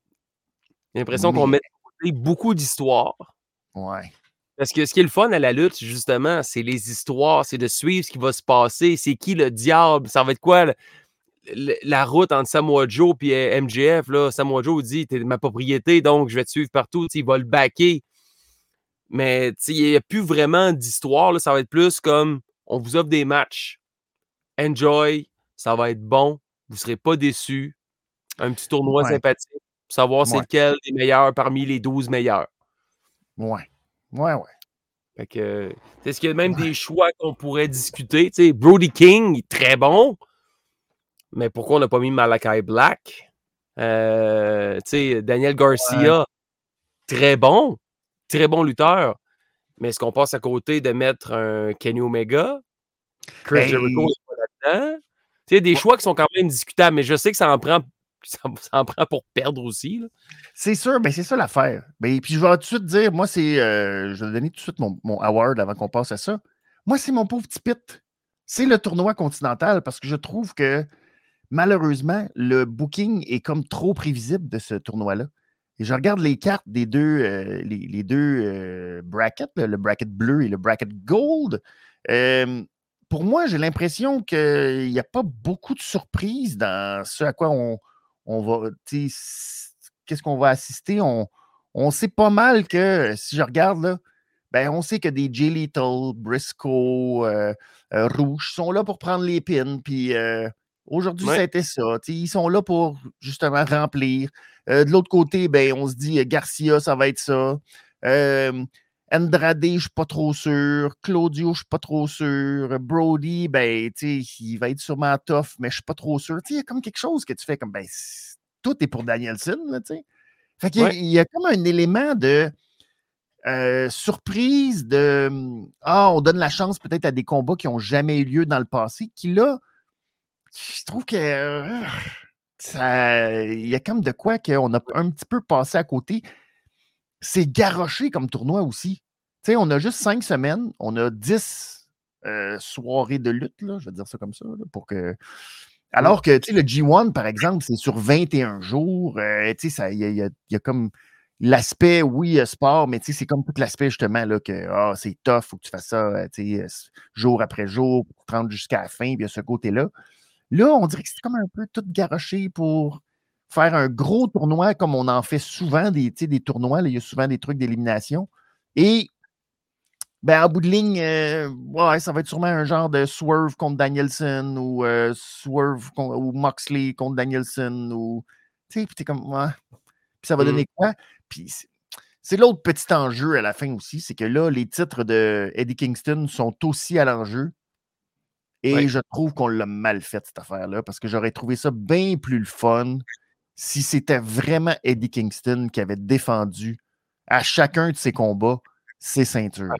j'ai l'impression qu'on met beaucoup d'histoires. Ouais. Parce que ce qui est le fun à la lutte, justement, c'est les histoires, c'est de suivre ce qui va se passer. C'est qui le diable? Ça va être quoi la route entre Samoa Joe et MJF? Là? Samoa Joe dit T'es ma propriété, donc je vais te suivre partout. il va le backer. Mais il n'y a plus vraiment d'histoire. Ça va être plus comme on vous offre des matchs. Enjoy, ça va être bon, vous ne serez pas déçus. Un petit tournoi sympathique pour savoir c'est lequel des meilleurs parmi les 12 meilleurs. Ouais. Ouais, ouais. Fait que, est-ce qu'il y a même des choix qu'on pourrait discuter? sais, Brody King, très bon. Mais pourquoi on n'a pas mis Malakai Black? Euh, Daniel Garcia, très bon. Très bon lutteur. Mais est-ce qu'on passe à côté de mettre un Kenny Omega? Chris Jericho, pas là-dedans. Il y a des choix qui sont quand même discutables, mais je sais que ça en prend, ça, en prend pour perdre aussi. C'est sûr, ben, c'est ça l'affaire. Ben, puis je vais tout de suite dire, moi, c'est. Euh, je vais donner tout de suite mon, award avant qu'on passe à ça. Moi, c'est mon pauvre petit pit. C'est le tournoi continental parce que je trouve que malheureusement, le booking est comme trop prévisible de ce tournoi-là. Et je regarde les cartes des deux, euh, les, deux euh, brackets, le bracket bleu et le bracket gold pour moi, j'ai l'impression qu'il n'y a pas beaucoup de surprises dans ce à quoi on, va. Qu'est-ce qu'on va assister? On, sait pas mal que, si je regarde, là, ben, on sait que des J. Little, Briscoe, euh, euh, Rouge sont là pour prendre les pins. Puis euh, aujourd'hui, ça a été ça. Ils sont là pour justement remplir. de l'autre côté, ben, on se dit Garcia, ça va être ça. Andrade, je ne suis pas trop sûr. Claudio, je ne suis pas trop sûr. Brody, ben, il va être sûrement tough, mais je ne suis pas trop sûr. Il y a comme quelque chose que tu fais comme, ben, tout est pour Danielson, tu sais. Fait qu'il y, a comme un élément de euh, surprise, de Ah, on donne la chance peut-être à des combats qui n'ont jamais eu lieu dans le passé, qui là, je trouve que euh, ça, il y a comme de quoi qu'on a un petit peu passé à côté. C'est garoché comme tournoi aussi. Tu sais, on a juste cinq semaines, on a dix euh, soirées de lutte, là, je vais dire ça comme ça, pour que. Alors que, tu sais, le G1, par exemple, c'est sur 21 jours. Euh, tu sais, il y, a, comme l'aspect, oui, sport, mais tu sais, c'est comme tout l'aspect, justement, là, que ah, c'est tough, il faut que tu fasses ça, tu sais, jour après jour, pour te rendre jusqu'à la fin, puis il y a ce côté-là. Là, on dirait que c'est comme un peu tout garoché pour faire un gros tournoi comme on en fait souvent des, des tournois. il y a souvent des trucs d'élimination. Et ben, en bout de ligne, euh, ouais, ça va être sûrement un genre de swerve contre Danielson ou euh, swerve ou Moxley contre Danielson ou. Tu sais, puis t'es comme. Puis ça va donner mmh. quoi? Puis c'est l'autre petit enjeu à la fin aussi, c'est que là, les titres de Eddie Kingston sont aussi à l'enjeu. Et je trouve qu'on l'a mal fait, cette affaire-là, parce que j'aurais trouvé ça bien plus le fun si c'était vraiment Eddie Kingston qui avait défendu à chacun de ses combats ses ceintures.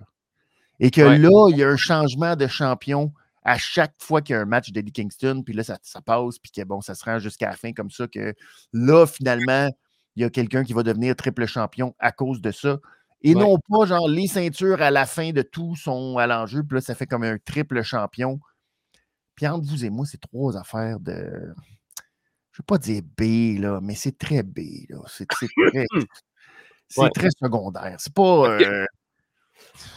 Et que là, il y a un changement de champion à chaque fois qu'il y a un match d'Eddie Kingston, puis là, ça, passe, puis que bon, ça se rend jusqu'à la fin comme ça, que là, finalement, il y a quelqu'un qui va devenir triple champion à cause de ça. Et non pas, genre, les ceintures à la fin de tout sont à l'enjeu, puis là, ça fait comme un triple champion puis entre vous et moi, c'est trois affaires de. Je ne veux pas dire B, là, mais c'est très B. C'est très, très secondaire. C'est pas. Euh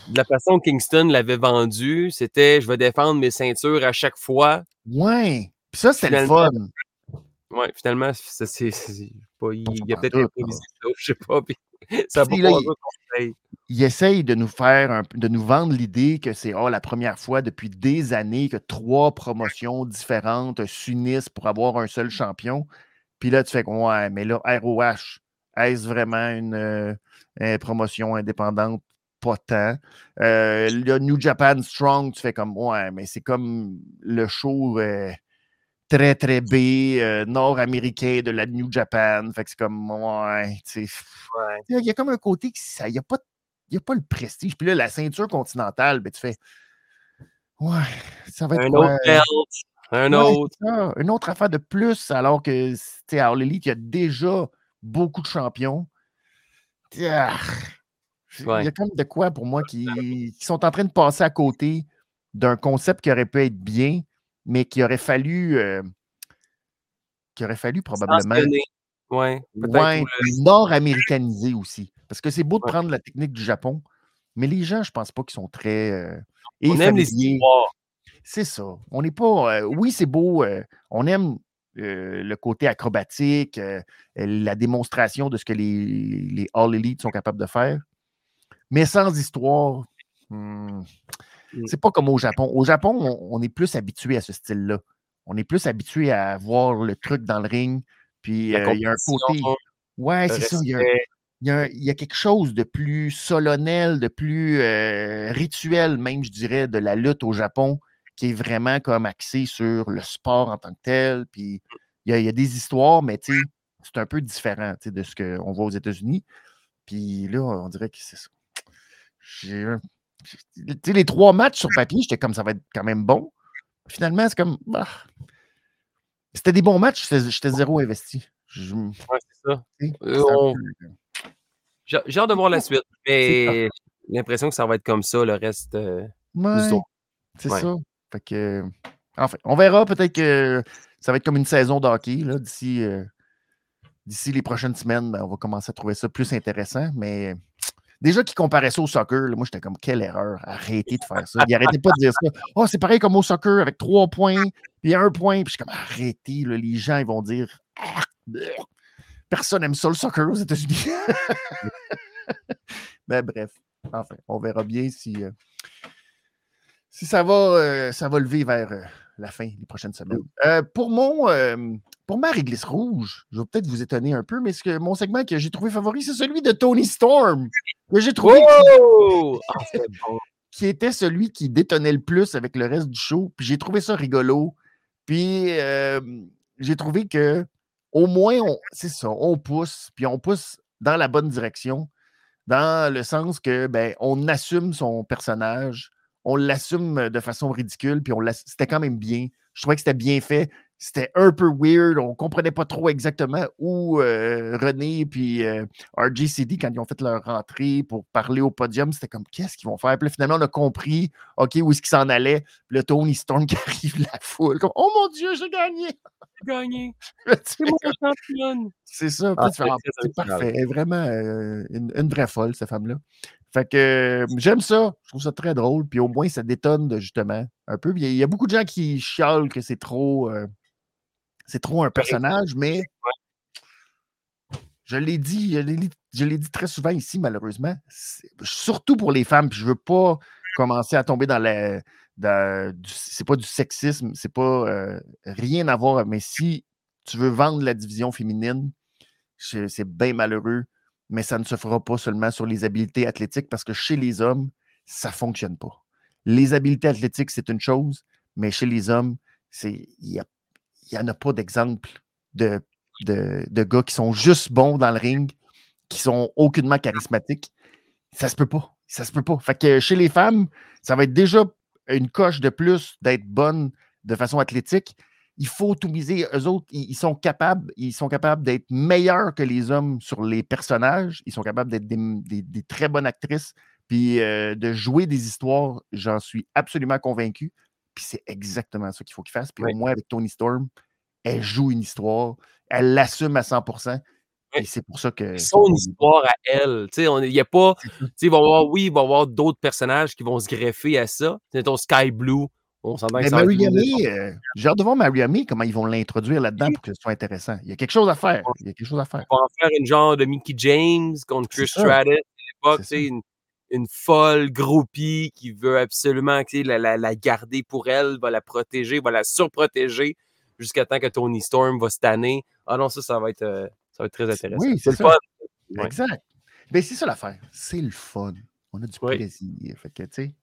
de la façon que Kingston l'avait vendu, c'était je vais défendre mes ceintures à chaque fois. Ouais. Puis ça, c'était le fun. Ouais, finalement, c'est, pas, il, y a peut-être un peu je sais pas. ça va pas il essaye de nous faire, de nous vendre l'idée que c'est oh, la première fois depuis des années que trois promotions différentes s'unissent pour avoir un seul champion. Puis là, tu fais ouais, mais là, ROH, est-ce vraiment une, euh, promotion indépendante? Pas tant. Euh, le New Japan Strong, tu fais comme ouais, mais c'est comme le show. Euh, très, très B, nord-américain de la New Japan. Fait que c'est comme, ouais, tu sais. Il y a comme un côté que ça, il n'y a pas a pas le prestige. Puis là, la ceinture continentale, ben, tu fais. Ouais, ça va être. Un autre belt, un autre. une autre affaire de plus, alors que, tu à Elite, il y a déjà beaucoup de champions. Ah, il y a comme de quoi pour moi qui, sont en train de passer à côté d'un concept qui aurait pu être bien, mais qui aurait fallu. Euh, qui aurait fallu probablement. Ouais, ouais nord-américaniser aussi. Parce que c'est beau de prendre la technique du Japon, mais les gens, je pense pas qu'ils sont très. Euh, on aime les histoires. C'est ça. On n'est pas. Euh, oui, c'est beau. Euh, on aime le côté acrobatique, la démonstration de ce que les, les All Elite sont capables de faire. Mais sans histoire, hmm. C'est pas comme au Japon. Au Japon, on, est plus habitué à ce style-là. On est plus habitué à voir le truc dans le ring. Puis il y a un côté. Ouais, c'est ça il y, a, quelque chose de plus solennel, de plus euh, rituel, même, je dirais, de la lutte au Japon, qui est vraiment comme axé sur le sport en tant que tel. Puis il y a, des histoires, mais c'est un peu différent de ce qu'on voit aux États-Unis. Puis là, on dirait que c'est ça. Les trois matchs sur papier, j'étais comme ça va être quand même bon. Finalement, c'est comme. Bah, c'était des bons matchs, j'étais zéro investi. Ouais, c'est ça. J'ai hâte de voir la suite, mais j'ai l'impression que ça va être comme ça le reste euh, C'est ça. Fait que, enfin, on verra. Peut-être que ça va être comme une saison d'hockey d'ici. Euh, d'ici les prochaines semaines, ben, on va commencer à trouver ça plus intéressant. Mais déjà qu'ils comparaient ça au soccer, moi j'étais comme quelle erreur, arrêtez de faire ça. Ils n'arrêtaient pas de dire ça. Oh, c'est pareil comme au soccer avec trois points, puis un point, puis je suis comme arrêtez, les gens ils vont dire Personne n'aime ça le soccer aux États-Unis. Mais bref, enfin, on verra bien si, euh, si ça, va, euh, ça va lever vers, euh, la fin, les prochaines semaines. Euh, pour mon pour ma réglisse rouge, je vais peut-être vous étonner un peu, mais ce que, mon segment que j'ai trouvé favori, c'est celui de Tony Storm. Que j'ai trouvé oh! ah, qui, était celui qui détonnait le plus avec le reste du show. Puis j'ai trouvé ça rigolo. Puis j'ai trouvé que au moins, c'est ça, on pousse, puis on pousse dans la bonne direction, dans le sens que ben, on assume son personnage, on l'assume de façon ridicule, puis c'était quand même bien. Je trouvais que c'était bien fait c'était un peu weird. On ne comprenait pas trop exactement où euh, René et euh, RGCD, quand ils ont fait leur rentrée pour parler au podium, c'était comme qu'est-ce qu'ils vont faire? Puis finalement, on a compris, OK, où est-ce qu'ils s'en allaient. Puis le Tony Storm qui arrive, la foule, comme Oh mon Dieu, j'ai gagné! J'ai gagné! C'est mon champion! C'est ça. Ah, c'est parfait. vraiment euh, une, vraie folle, cette femme-là. Fait que j'aime ça. Je trouve ça très drôle. Puis au moins, ça détonne justement un peu. Il y, a, beaucoup de gens qui chialent que c'est trop. C'est trop un personnage, mais je l'ai dit, je l'ai dit très souvent ici, malheureusement. Surtout pour les femmes, puis je veux pas commencer à tomber dans la. c'est pas du sexisme, c'est pas euh, rien à voir, mais si tu veux vendre la division féminine, c'est bien malheureux, mais ça ne se fera pas seulement sur les habiletés athlétiques parce que chez les hommes, ça ne fonctionne pas. Les habiletés athlétiques, c'est une chose, mais chez les hommes, il n'y en a pas d'exemple de, de, gars qui sont juste bons dans le ring, qui sont aucunement charismatiques. Ça se peut pas. Ça se peut pas. Fait que chez les femmes, ça va être déjà une coche de plus d'être bonne de façon athlétique. Il faut tout miser. Eux autres, ils sont capables, ils sont capables d'être meilleurs que les hommes sur les personnages. Ils sont capables d'être des, très bonnes actrices, puis euh, de jouer des histoires. J'en suis absolument convaincu. Puis c'est exactement ça qu'il faut qu'il fasse. Puis au moins, avec Tony Storm, elle joue une histoire, elle l'assume à 100% Et c'est pour ça que. Son histoire à elle. Il y a pas. Il va avoir, oui, il va y avoir d'autres personnages qui vont se greffer à ça. C'est ton Sky Blue. Mais Mariami, euh, j'ai hâte de voir Mariami, comment ils vont l'introduire là-dedans pour que ce soit intéressant. Il y a quelque chose à faire. Il y a quelque chose à faire. On va en faire une genre de Mickey James contre Chris Stratus à l'époque. Une, une folle groupie qui veut absolument la, la, la, garder pour elle, va la protéger, va la surprotéger jusqu'à temps que Tony Storm va se tanner. Ah non, ça, ça va être, euh, ça va être très intéressant. Oui, c'est le fun. Exact. Mais c'est ça l'affaire. C'est le fun. On a du plaisir. Fait que, tu sais,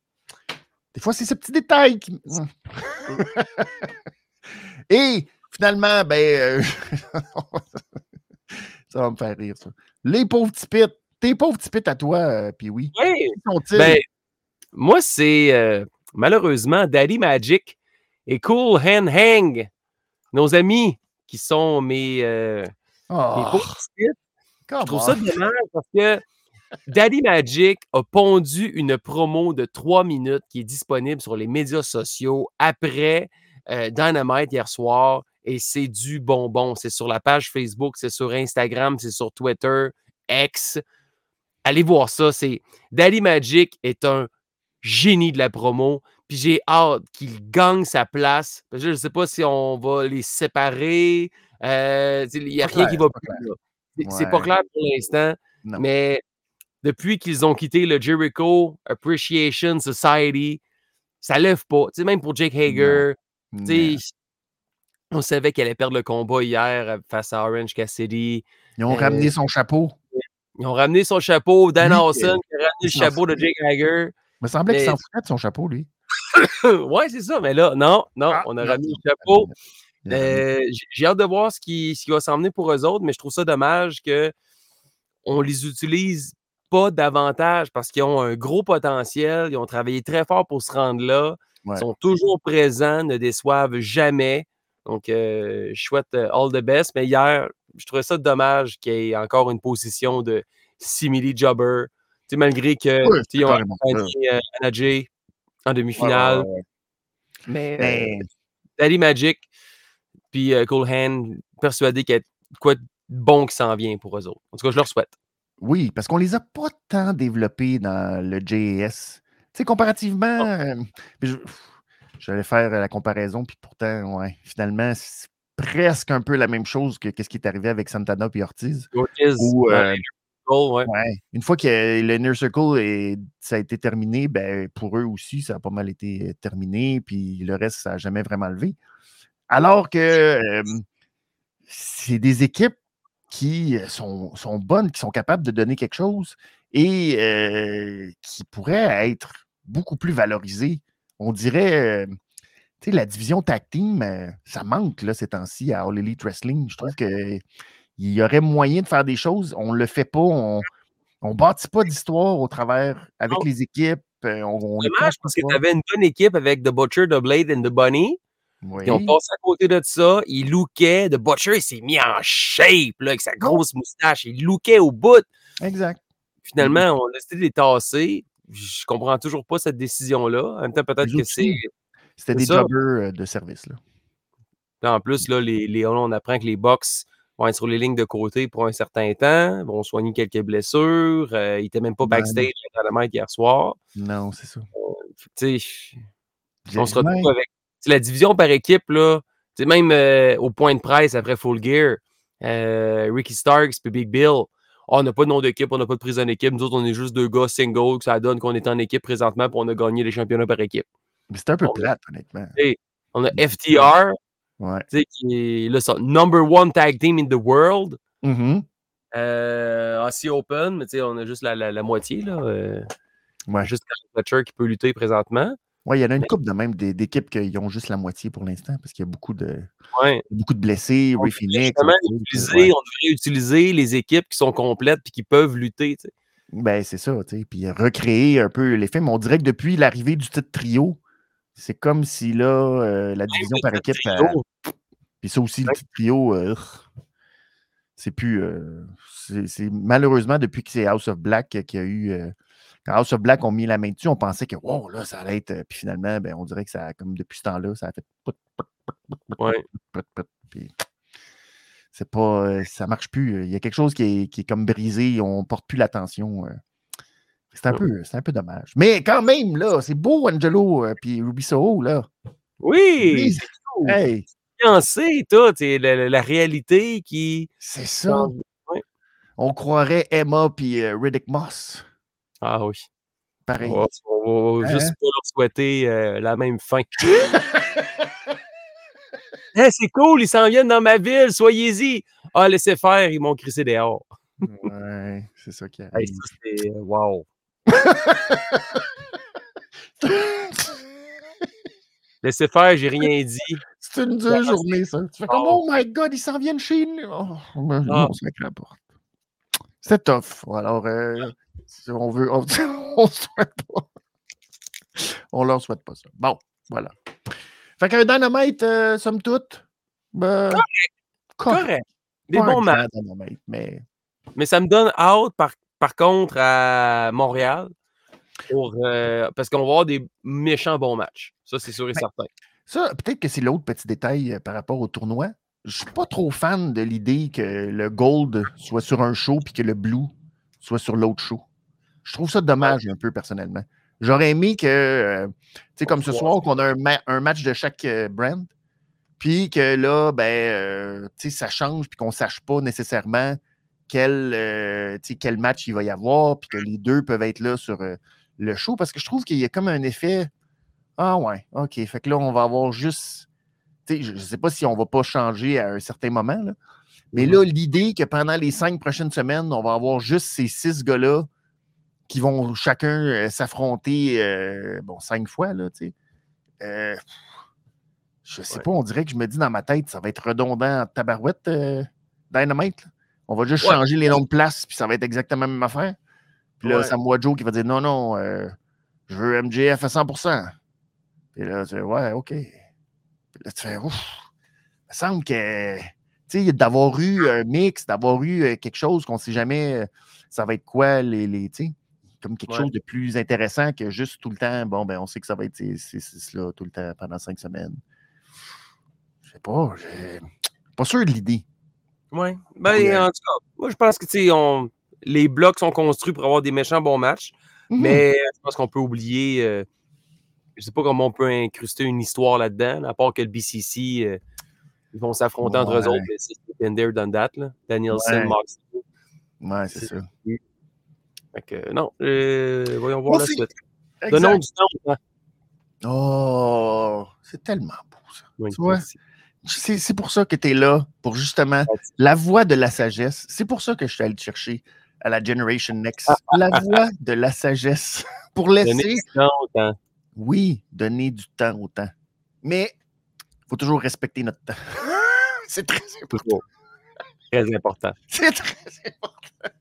des fois, c'est ce petit détail qui. Et finalement, ben, euh, ça va me faire rire, ça. Les pauvres petits pits tes pauvres petits à toi, euh, puis oui. Oui. Ben, moi, c'est euh, malheureusement Daddy Magic et Cool Hand Hang, nos amis qui sont mes, euh, oh. pauvres petits Je trouve ça dommage parce que Daddy Magic a pondu une promo de trois minutes qui est disponible sur les médias sociaux après Dynamite hier soir. Et c'est du bonbon. C'est sur la page Facebook, c'est sur Instagram, c'est sur Twitter, X allez voir ça. C'est Daddy Magic est un génie de la promo. Puis j'ai hâte qu'il gagne sa place. Je ne sais pas si on va les séparer. Euh, il n'y a rien qui va plus. C'est pas clair pour l'instant. Mais depuis qu'ils ont quitté le Jericho Appreciation Society, ça lève pas. même pour Jake Hager, on savait qu'elle allait perdre le combat hier euh, face à Orange Cassidy. Ils ont ramené euh, son chapeau. Ils ont ramené son chapeau. Dan Hawson qui a ramené le chapeau de Jake Hager. Il me semblait qu'il s'en foutait de son chapeau, lui. ouais, c'est ça. Mais là, non, non, ah, on a ramené le chapeau. Euh, j'ai hâte de voir ce qui, ce qui va s'emmener pour eux autres, mais je trouve ça dommage qu'on les utilise pas davantage parce qu'ils ont un gros potentiel. Ils ont travaillé très fort pour se rendre là. Ils sont toujours présents, ne déçoivent jamais. Donc, euh, je souhaite euh, all the best. Mais hier, je trouvais ça dommage qu'il y ait encore une position de simili jobber. malgré que ont accompagné euh, en demi-finale. mais euh, Daddy Magic, puis euh, Cole Hand, persuadé qu'il y a quoi de bon qui s'en vient pour eux autres. En tout cas, je leur souhaite. Oui, parce qu'on les a pas tant développés dans le JS. Tu sais, comparativement, euh, j'allais faire la comparaison, puis pourtant, ouais, finalement, presque un peu la même chose que ce qui est arrivé avec Santana et Ortiz. Ortiz, où, euh, ouais. Une fois que le Inner Circle est, ça a été terminé, ben, pour eux aussi, ça a pas mal été terminé, puis le reste, ça n'a jamais vraiment levé. Alors que c'est des équipes qui sont, sont, bonnes, qui sont capables de donner quelque chose et qui pourraient être beaucoup plus valorisées. On dirait, tu sais, la division tag team, ça manque là, ces temps-ci à All Elite Wrestling. Je trouve qu'il y aurait moyen de faire des choses. On ne le fait pas. On ne bâtit pas d'histoire au travers avec les équipes. On, Dommage parce que tu avais une bonne équipe avec The Butcher, The Blade et The Bunny. Et on passe à côté de ça. Il lookait. The Butcher, il s'est mis en shape là, avec sa grosse moustache. Il lookait au bout. Exact. Finalement, on a décidé de les tasser. Je comprends toujours pas cette décision-là. En même temps, peut-être que c'est. C'était des jobbers de service. Là. en plus, là, les, on apprend que les box vont être sur les lignes de côté pour un certain temps, vont soigner quelques blessures. Euh, ils n'étaient même pas backstage à la hier soir. Non, c'est ça. Euh, on se retrouve avec la division par équipe, là, même euh, au point de presse après Full Gear, Ricky Starks et Big Bill, oh, on n'a pas de nom d'équipe, on n'a pas de prise en équipe. Nous autres, on est juste deux gars single, que ça donne qu'on est en équipe présentement, pour on a gagné les championnats par équipe. C'est un peu plate, honnêtement. On a FTR, qui est le number one tag team in the world. Mm-hmm. Euh, Open, mais on a juste la, la, moitié. Là, euh, Juste Fletcher qui peut lutter présentement. Oui, il y en a une couple de même d'équipes qui ont juste la moitié pour l'instant parce qu'il y a beaucoup de, beaucoup de blessés, on, Phoenix, utiliser, on devrait utiliser les équipes qui sont complètes et qui peuvent lutter. Ben, c'est ça, puis recréer un peu les films. On dirait que depuis l'arrivée du titre trio, c'est comme si là, euh, la division par équipe. Puis ça aussi, le petit trio, euh, c'est plus. Euh, c'est malheureusement depuis que c'est House of Black qu'il y a eu. House of Black ont mis la main dessus, on pensait que wow, là, ça allait être. Puis finalement, ben, on dirait que ça, comme depuis ce temps-là, ça a fait. Puis c'est pas. ça marche plus. Il y a quelque chose qui est, qui est comme brisé. On porte plus l'attention. C'est un, peu, un peu dommage. Mais quand même, là, c'est beau, Angelo et euh, Ruby Soho, là. Oui! c'est cool. Hey. Fiancé, tout, la, la, réalité qui. C'est ça. On croirait Emma puis euh, Riddick Moss. Ah oui. Pareil. On va, juste hein? pas leur souhaiter euh, la même fin. hey, c'est cool, ils s'en viennent dans ma ville, soyez-y. Ah, laissez faire, ils m'ont crissé dehors. ouais, c'est ça qui arrive. Hey, c'est wow. Laissez faire, j'ai rien dit. C'est une dure journée, ça. Tu fais comme, oh, oh my God, ils s'en viennent chez nous. Oh, ah. on se met la porte. C'est tough. Alors, euh, on veut, on, on souhaite pas. On leur souhaite pas ça. Bon, voilà. Fait qu'un dynamite, euh, somme toute, ben, correct. correct. Des bons matchs. Mais... mais ça me donne hâte par par contre, à Montréal, pour, euh, parce qu'on va avoir des méchants bons matchs. Ça, c'est sûr et ben, certain. Ça, peut-être que c'est l'autre petit détail euh, par rapport au tournoi. Je suis pas trop fan de l'idée que le gold soit sur un show puis que le blue soit sur l'autre show. Je trouve ça dommage un peu personnellement. J'aurais aimé que, euh, tu sais, comme ce soir, qu'on a un, match de chaque brand, puis que là, ben, tu sais, ça change puis qu'on sache pas nécessairement quel, euh, quel match il va y avoir, puis que les deux peuvent être là sur euh, le show, parce que je trouve qu'il y a comme un effet. Ah ouais, OK. Fait que là, on va avoir juste. Je ne sais pas si on ne va pas changer à un certain moment, là, mais là, l'idée que pendant les cinq prochaines semaines, on va avoir juste ces six gars-là qui vont chacun euh, s'affronter bon, cinq fois, là, tu sais. je sais pas, on dirait que je me dis dans ma tête, ça va être redondant en tabarouette, Dynamite. On va juste changer les noms de places, puis ça va être exactement la même affaire. Puis là, c'est moi Joe qui va dire non, non, euh, je veux MJF à 100%. Puis là, tu fais ouais, OK. Puis là, tu fais ouf. Il me semble que, tu sais, d'avoir eu un mix, d'avoir eu euh, quelque chose qu'on ne sait jamais, euh, ça va être quoi, les, les tu sais, comme quelque chose de plus intéressant que juste tout le temps, bon, ben, on sait que ça va être c'est là tout le temps pendant cinq semaines. Je sais pas, pas sûr de l'idée. Oui. Ben, en tout cas, moi, je pense que on... les blocs sont construits pour avoir des méchants bons matchs. Mmh mais je pense qu'on peut oublier. Euh, je ne sais pas comment on peut incruster une histoire là-dedans, à part que le BCC, euh, ils vont s'affronter entre eux autres. C'est Bender done that. Là. Danielson, ouais. Ouais, c'est ça. Fait que, non, euh, voyons voir la suite. Donnons du temps Oh, c'est tellement beau, ça. tu vois? C'est pour ça que tu es là, pour justement la voix de la sagesse. C'est pour ça que je suis allé te chercher à la Generation Next. La voix de la sagesse. Pour laisser. Donner du temps au temps. Oui, donner du temps au temps. Mais il faut toujours respecter notre temps. C'est très important. Très important. C'est très important.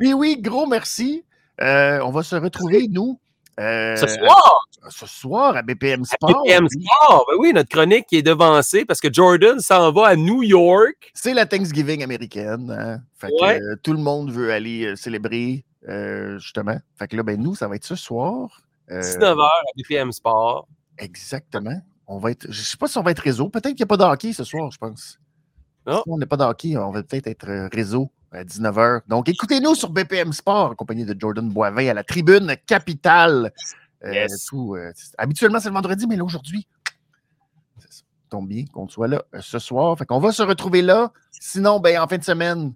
Oui, oui, gros merci. Euh, on va se retrouver, nous, euh, ce soir! Ce soir à BPM Sport. BPM Sport, ben oui, notre chronique est devancée parce que Jordan s'en va à New York. C'est la Thanksgiving américaine. Hein? Fait que, euh, tout le monde veut aller euh, célébrer, justement. Fait que là, ben, nous, ça va être ce soir. 19h à BPM Sport. Exactement. On va être, je ne sais pas si on va être réseau. Peut-être qu'il n'y a pas de hockey ce soir, je pense. Non. Si on n'est pas de hockey, on va peut-être être réseau à 19h. Donc, écoutez-nous sur BPM Sport, en compagnie de Jordan Boivin à la tribune capitale. Euh, euh, habituellement, c'est le vendredi, mais là, aujourd'hui, tombe bien qu'on soit là euh, ce soir. Fait qu'on va se retrouver là. Sinon, ben, en fin de semaine,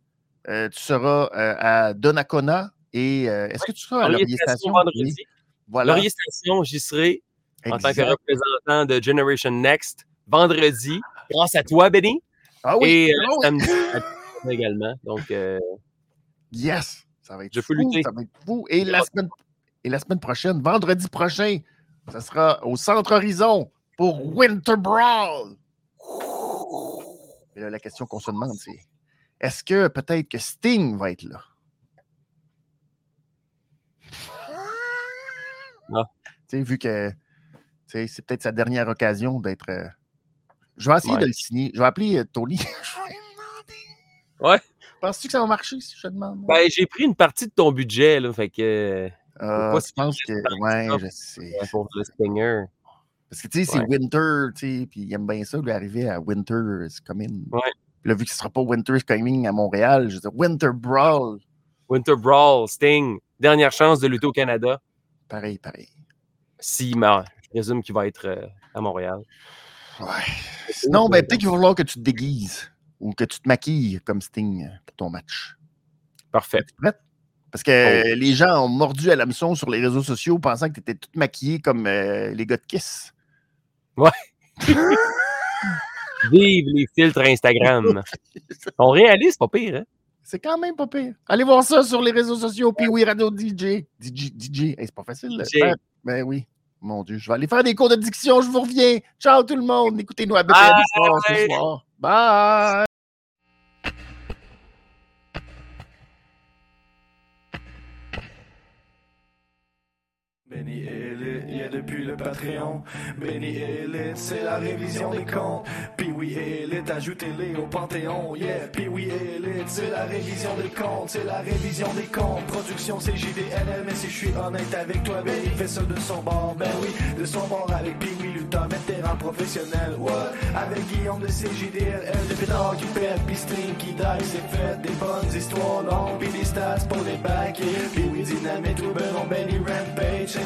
tu seras à Donnacona. Et est-ce que tu seras à Laurier Station? Vendredi. Voilà. Laurier Station, j'y serai en tant que représentant de Generation Next vendredi, grâce à toi, Benny. Ah oui. Et ah également. Donc, euh, yes! Ça va être fou, Ça va être fou. Et la, semaine, et la semaine prochaine, vendredi prochain, ça sera au Centre Horizon pour Winter Brawl. Et là, la question qu'on se demande, c'est est-ce que peut-être que Sting va être là? Non. Tu sais, vu que c'est peut-être sa dernière occasion d'être. Euh, je vais essayer de le signer. Je vais appeler euh, Tony. Ouais. Penses-tu que ça va marcher si je te demande? Ben, j'ai pris une partie de ton budget, là, fait que. Euh, je pense que. Ouais, je sais. Pour le Stinger. Parce que, tu sais, c'est Winter, tu sais, puis il aime bien ça, lui, arriver à Winter is coming. Ouais. Puis là, vu que ce ne sera pas Winter is coming à Montréal, je veux dire Winter Brawl. Winter Brawl, Sting, dernière chance de lutter au Canada. Pareil, pareil. Si, mais je présume qu'il va être euh, à Montréal. Ouais. Sinon, ben, peut-être qu'il va falloir que tu te déguises ou que tu te maquilles comme Sting pour ton match. Parfait. Prête? Parce que oh. les gens ont mordu à l'hameçon sur les réseaux sociaux pensant que tu étais toute maquillée comme euh, les gars de Kiss. Ouais. Vive les filtres Instagram. On réalise, pas pire, hein? C'est quand même pas pire. Allez voir ça sur les réseaux sociaux. Puis oui, Radio DJ. DJ, DJ. c'est pas facile. DJ. Ben oui. Mon Dieu, je vais aller faire des cours de diction. Je vous reviens. Ciao tout le monde. Écoutez-nous à BPM ce soir. Bye. Benny Elite, yeah depuis le Patreon. Benny Elite, c'est la révision des comptes. Puis oui Elite, ajoutez-les au Panthéon. Yeah, puis oui Elite, c'est la révision des comptes. C'est la révision des comptes. Production c'est JDLL, mais si je suis honnête avec toi, Benny fait ça de son bord. Ben oui, de son bord avec puis oui Luther, vétéran professionnel. What? Avec Guillaume de CJDLL, de pétard qui pète, puis string qui die, c'est fait. Des bonnes histoires longues, puis des stats pour les bacs. Puis oui, dynamite, on Benny Rampage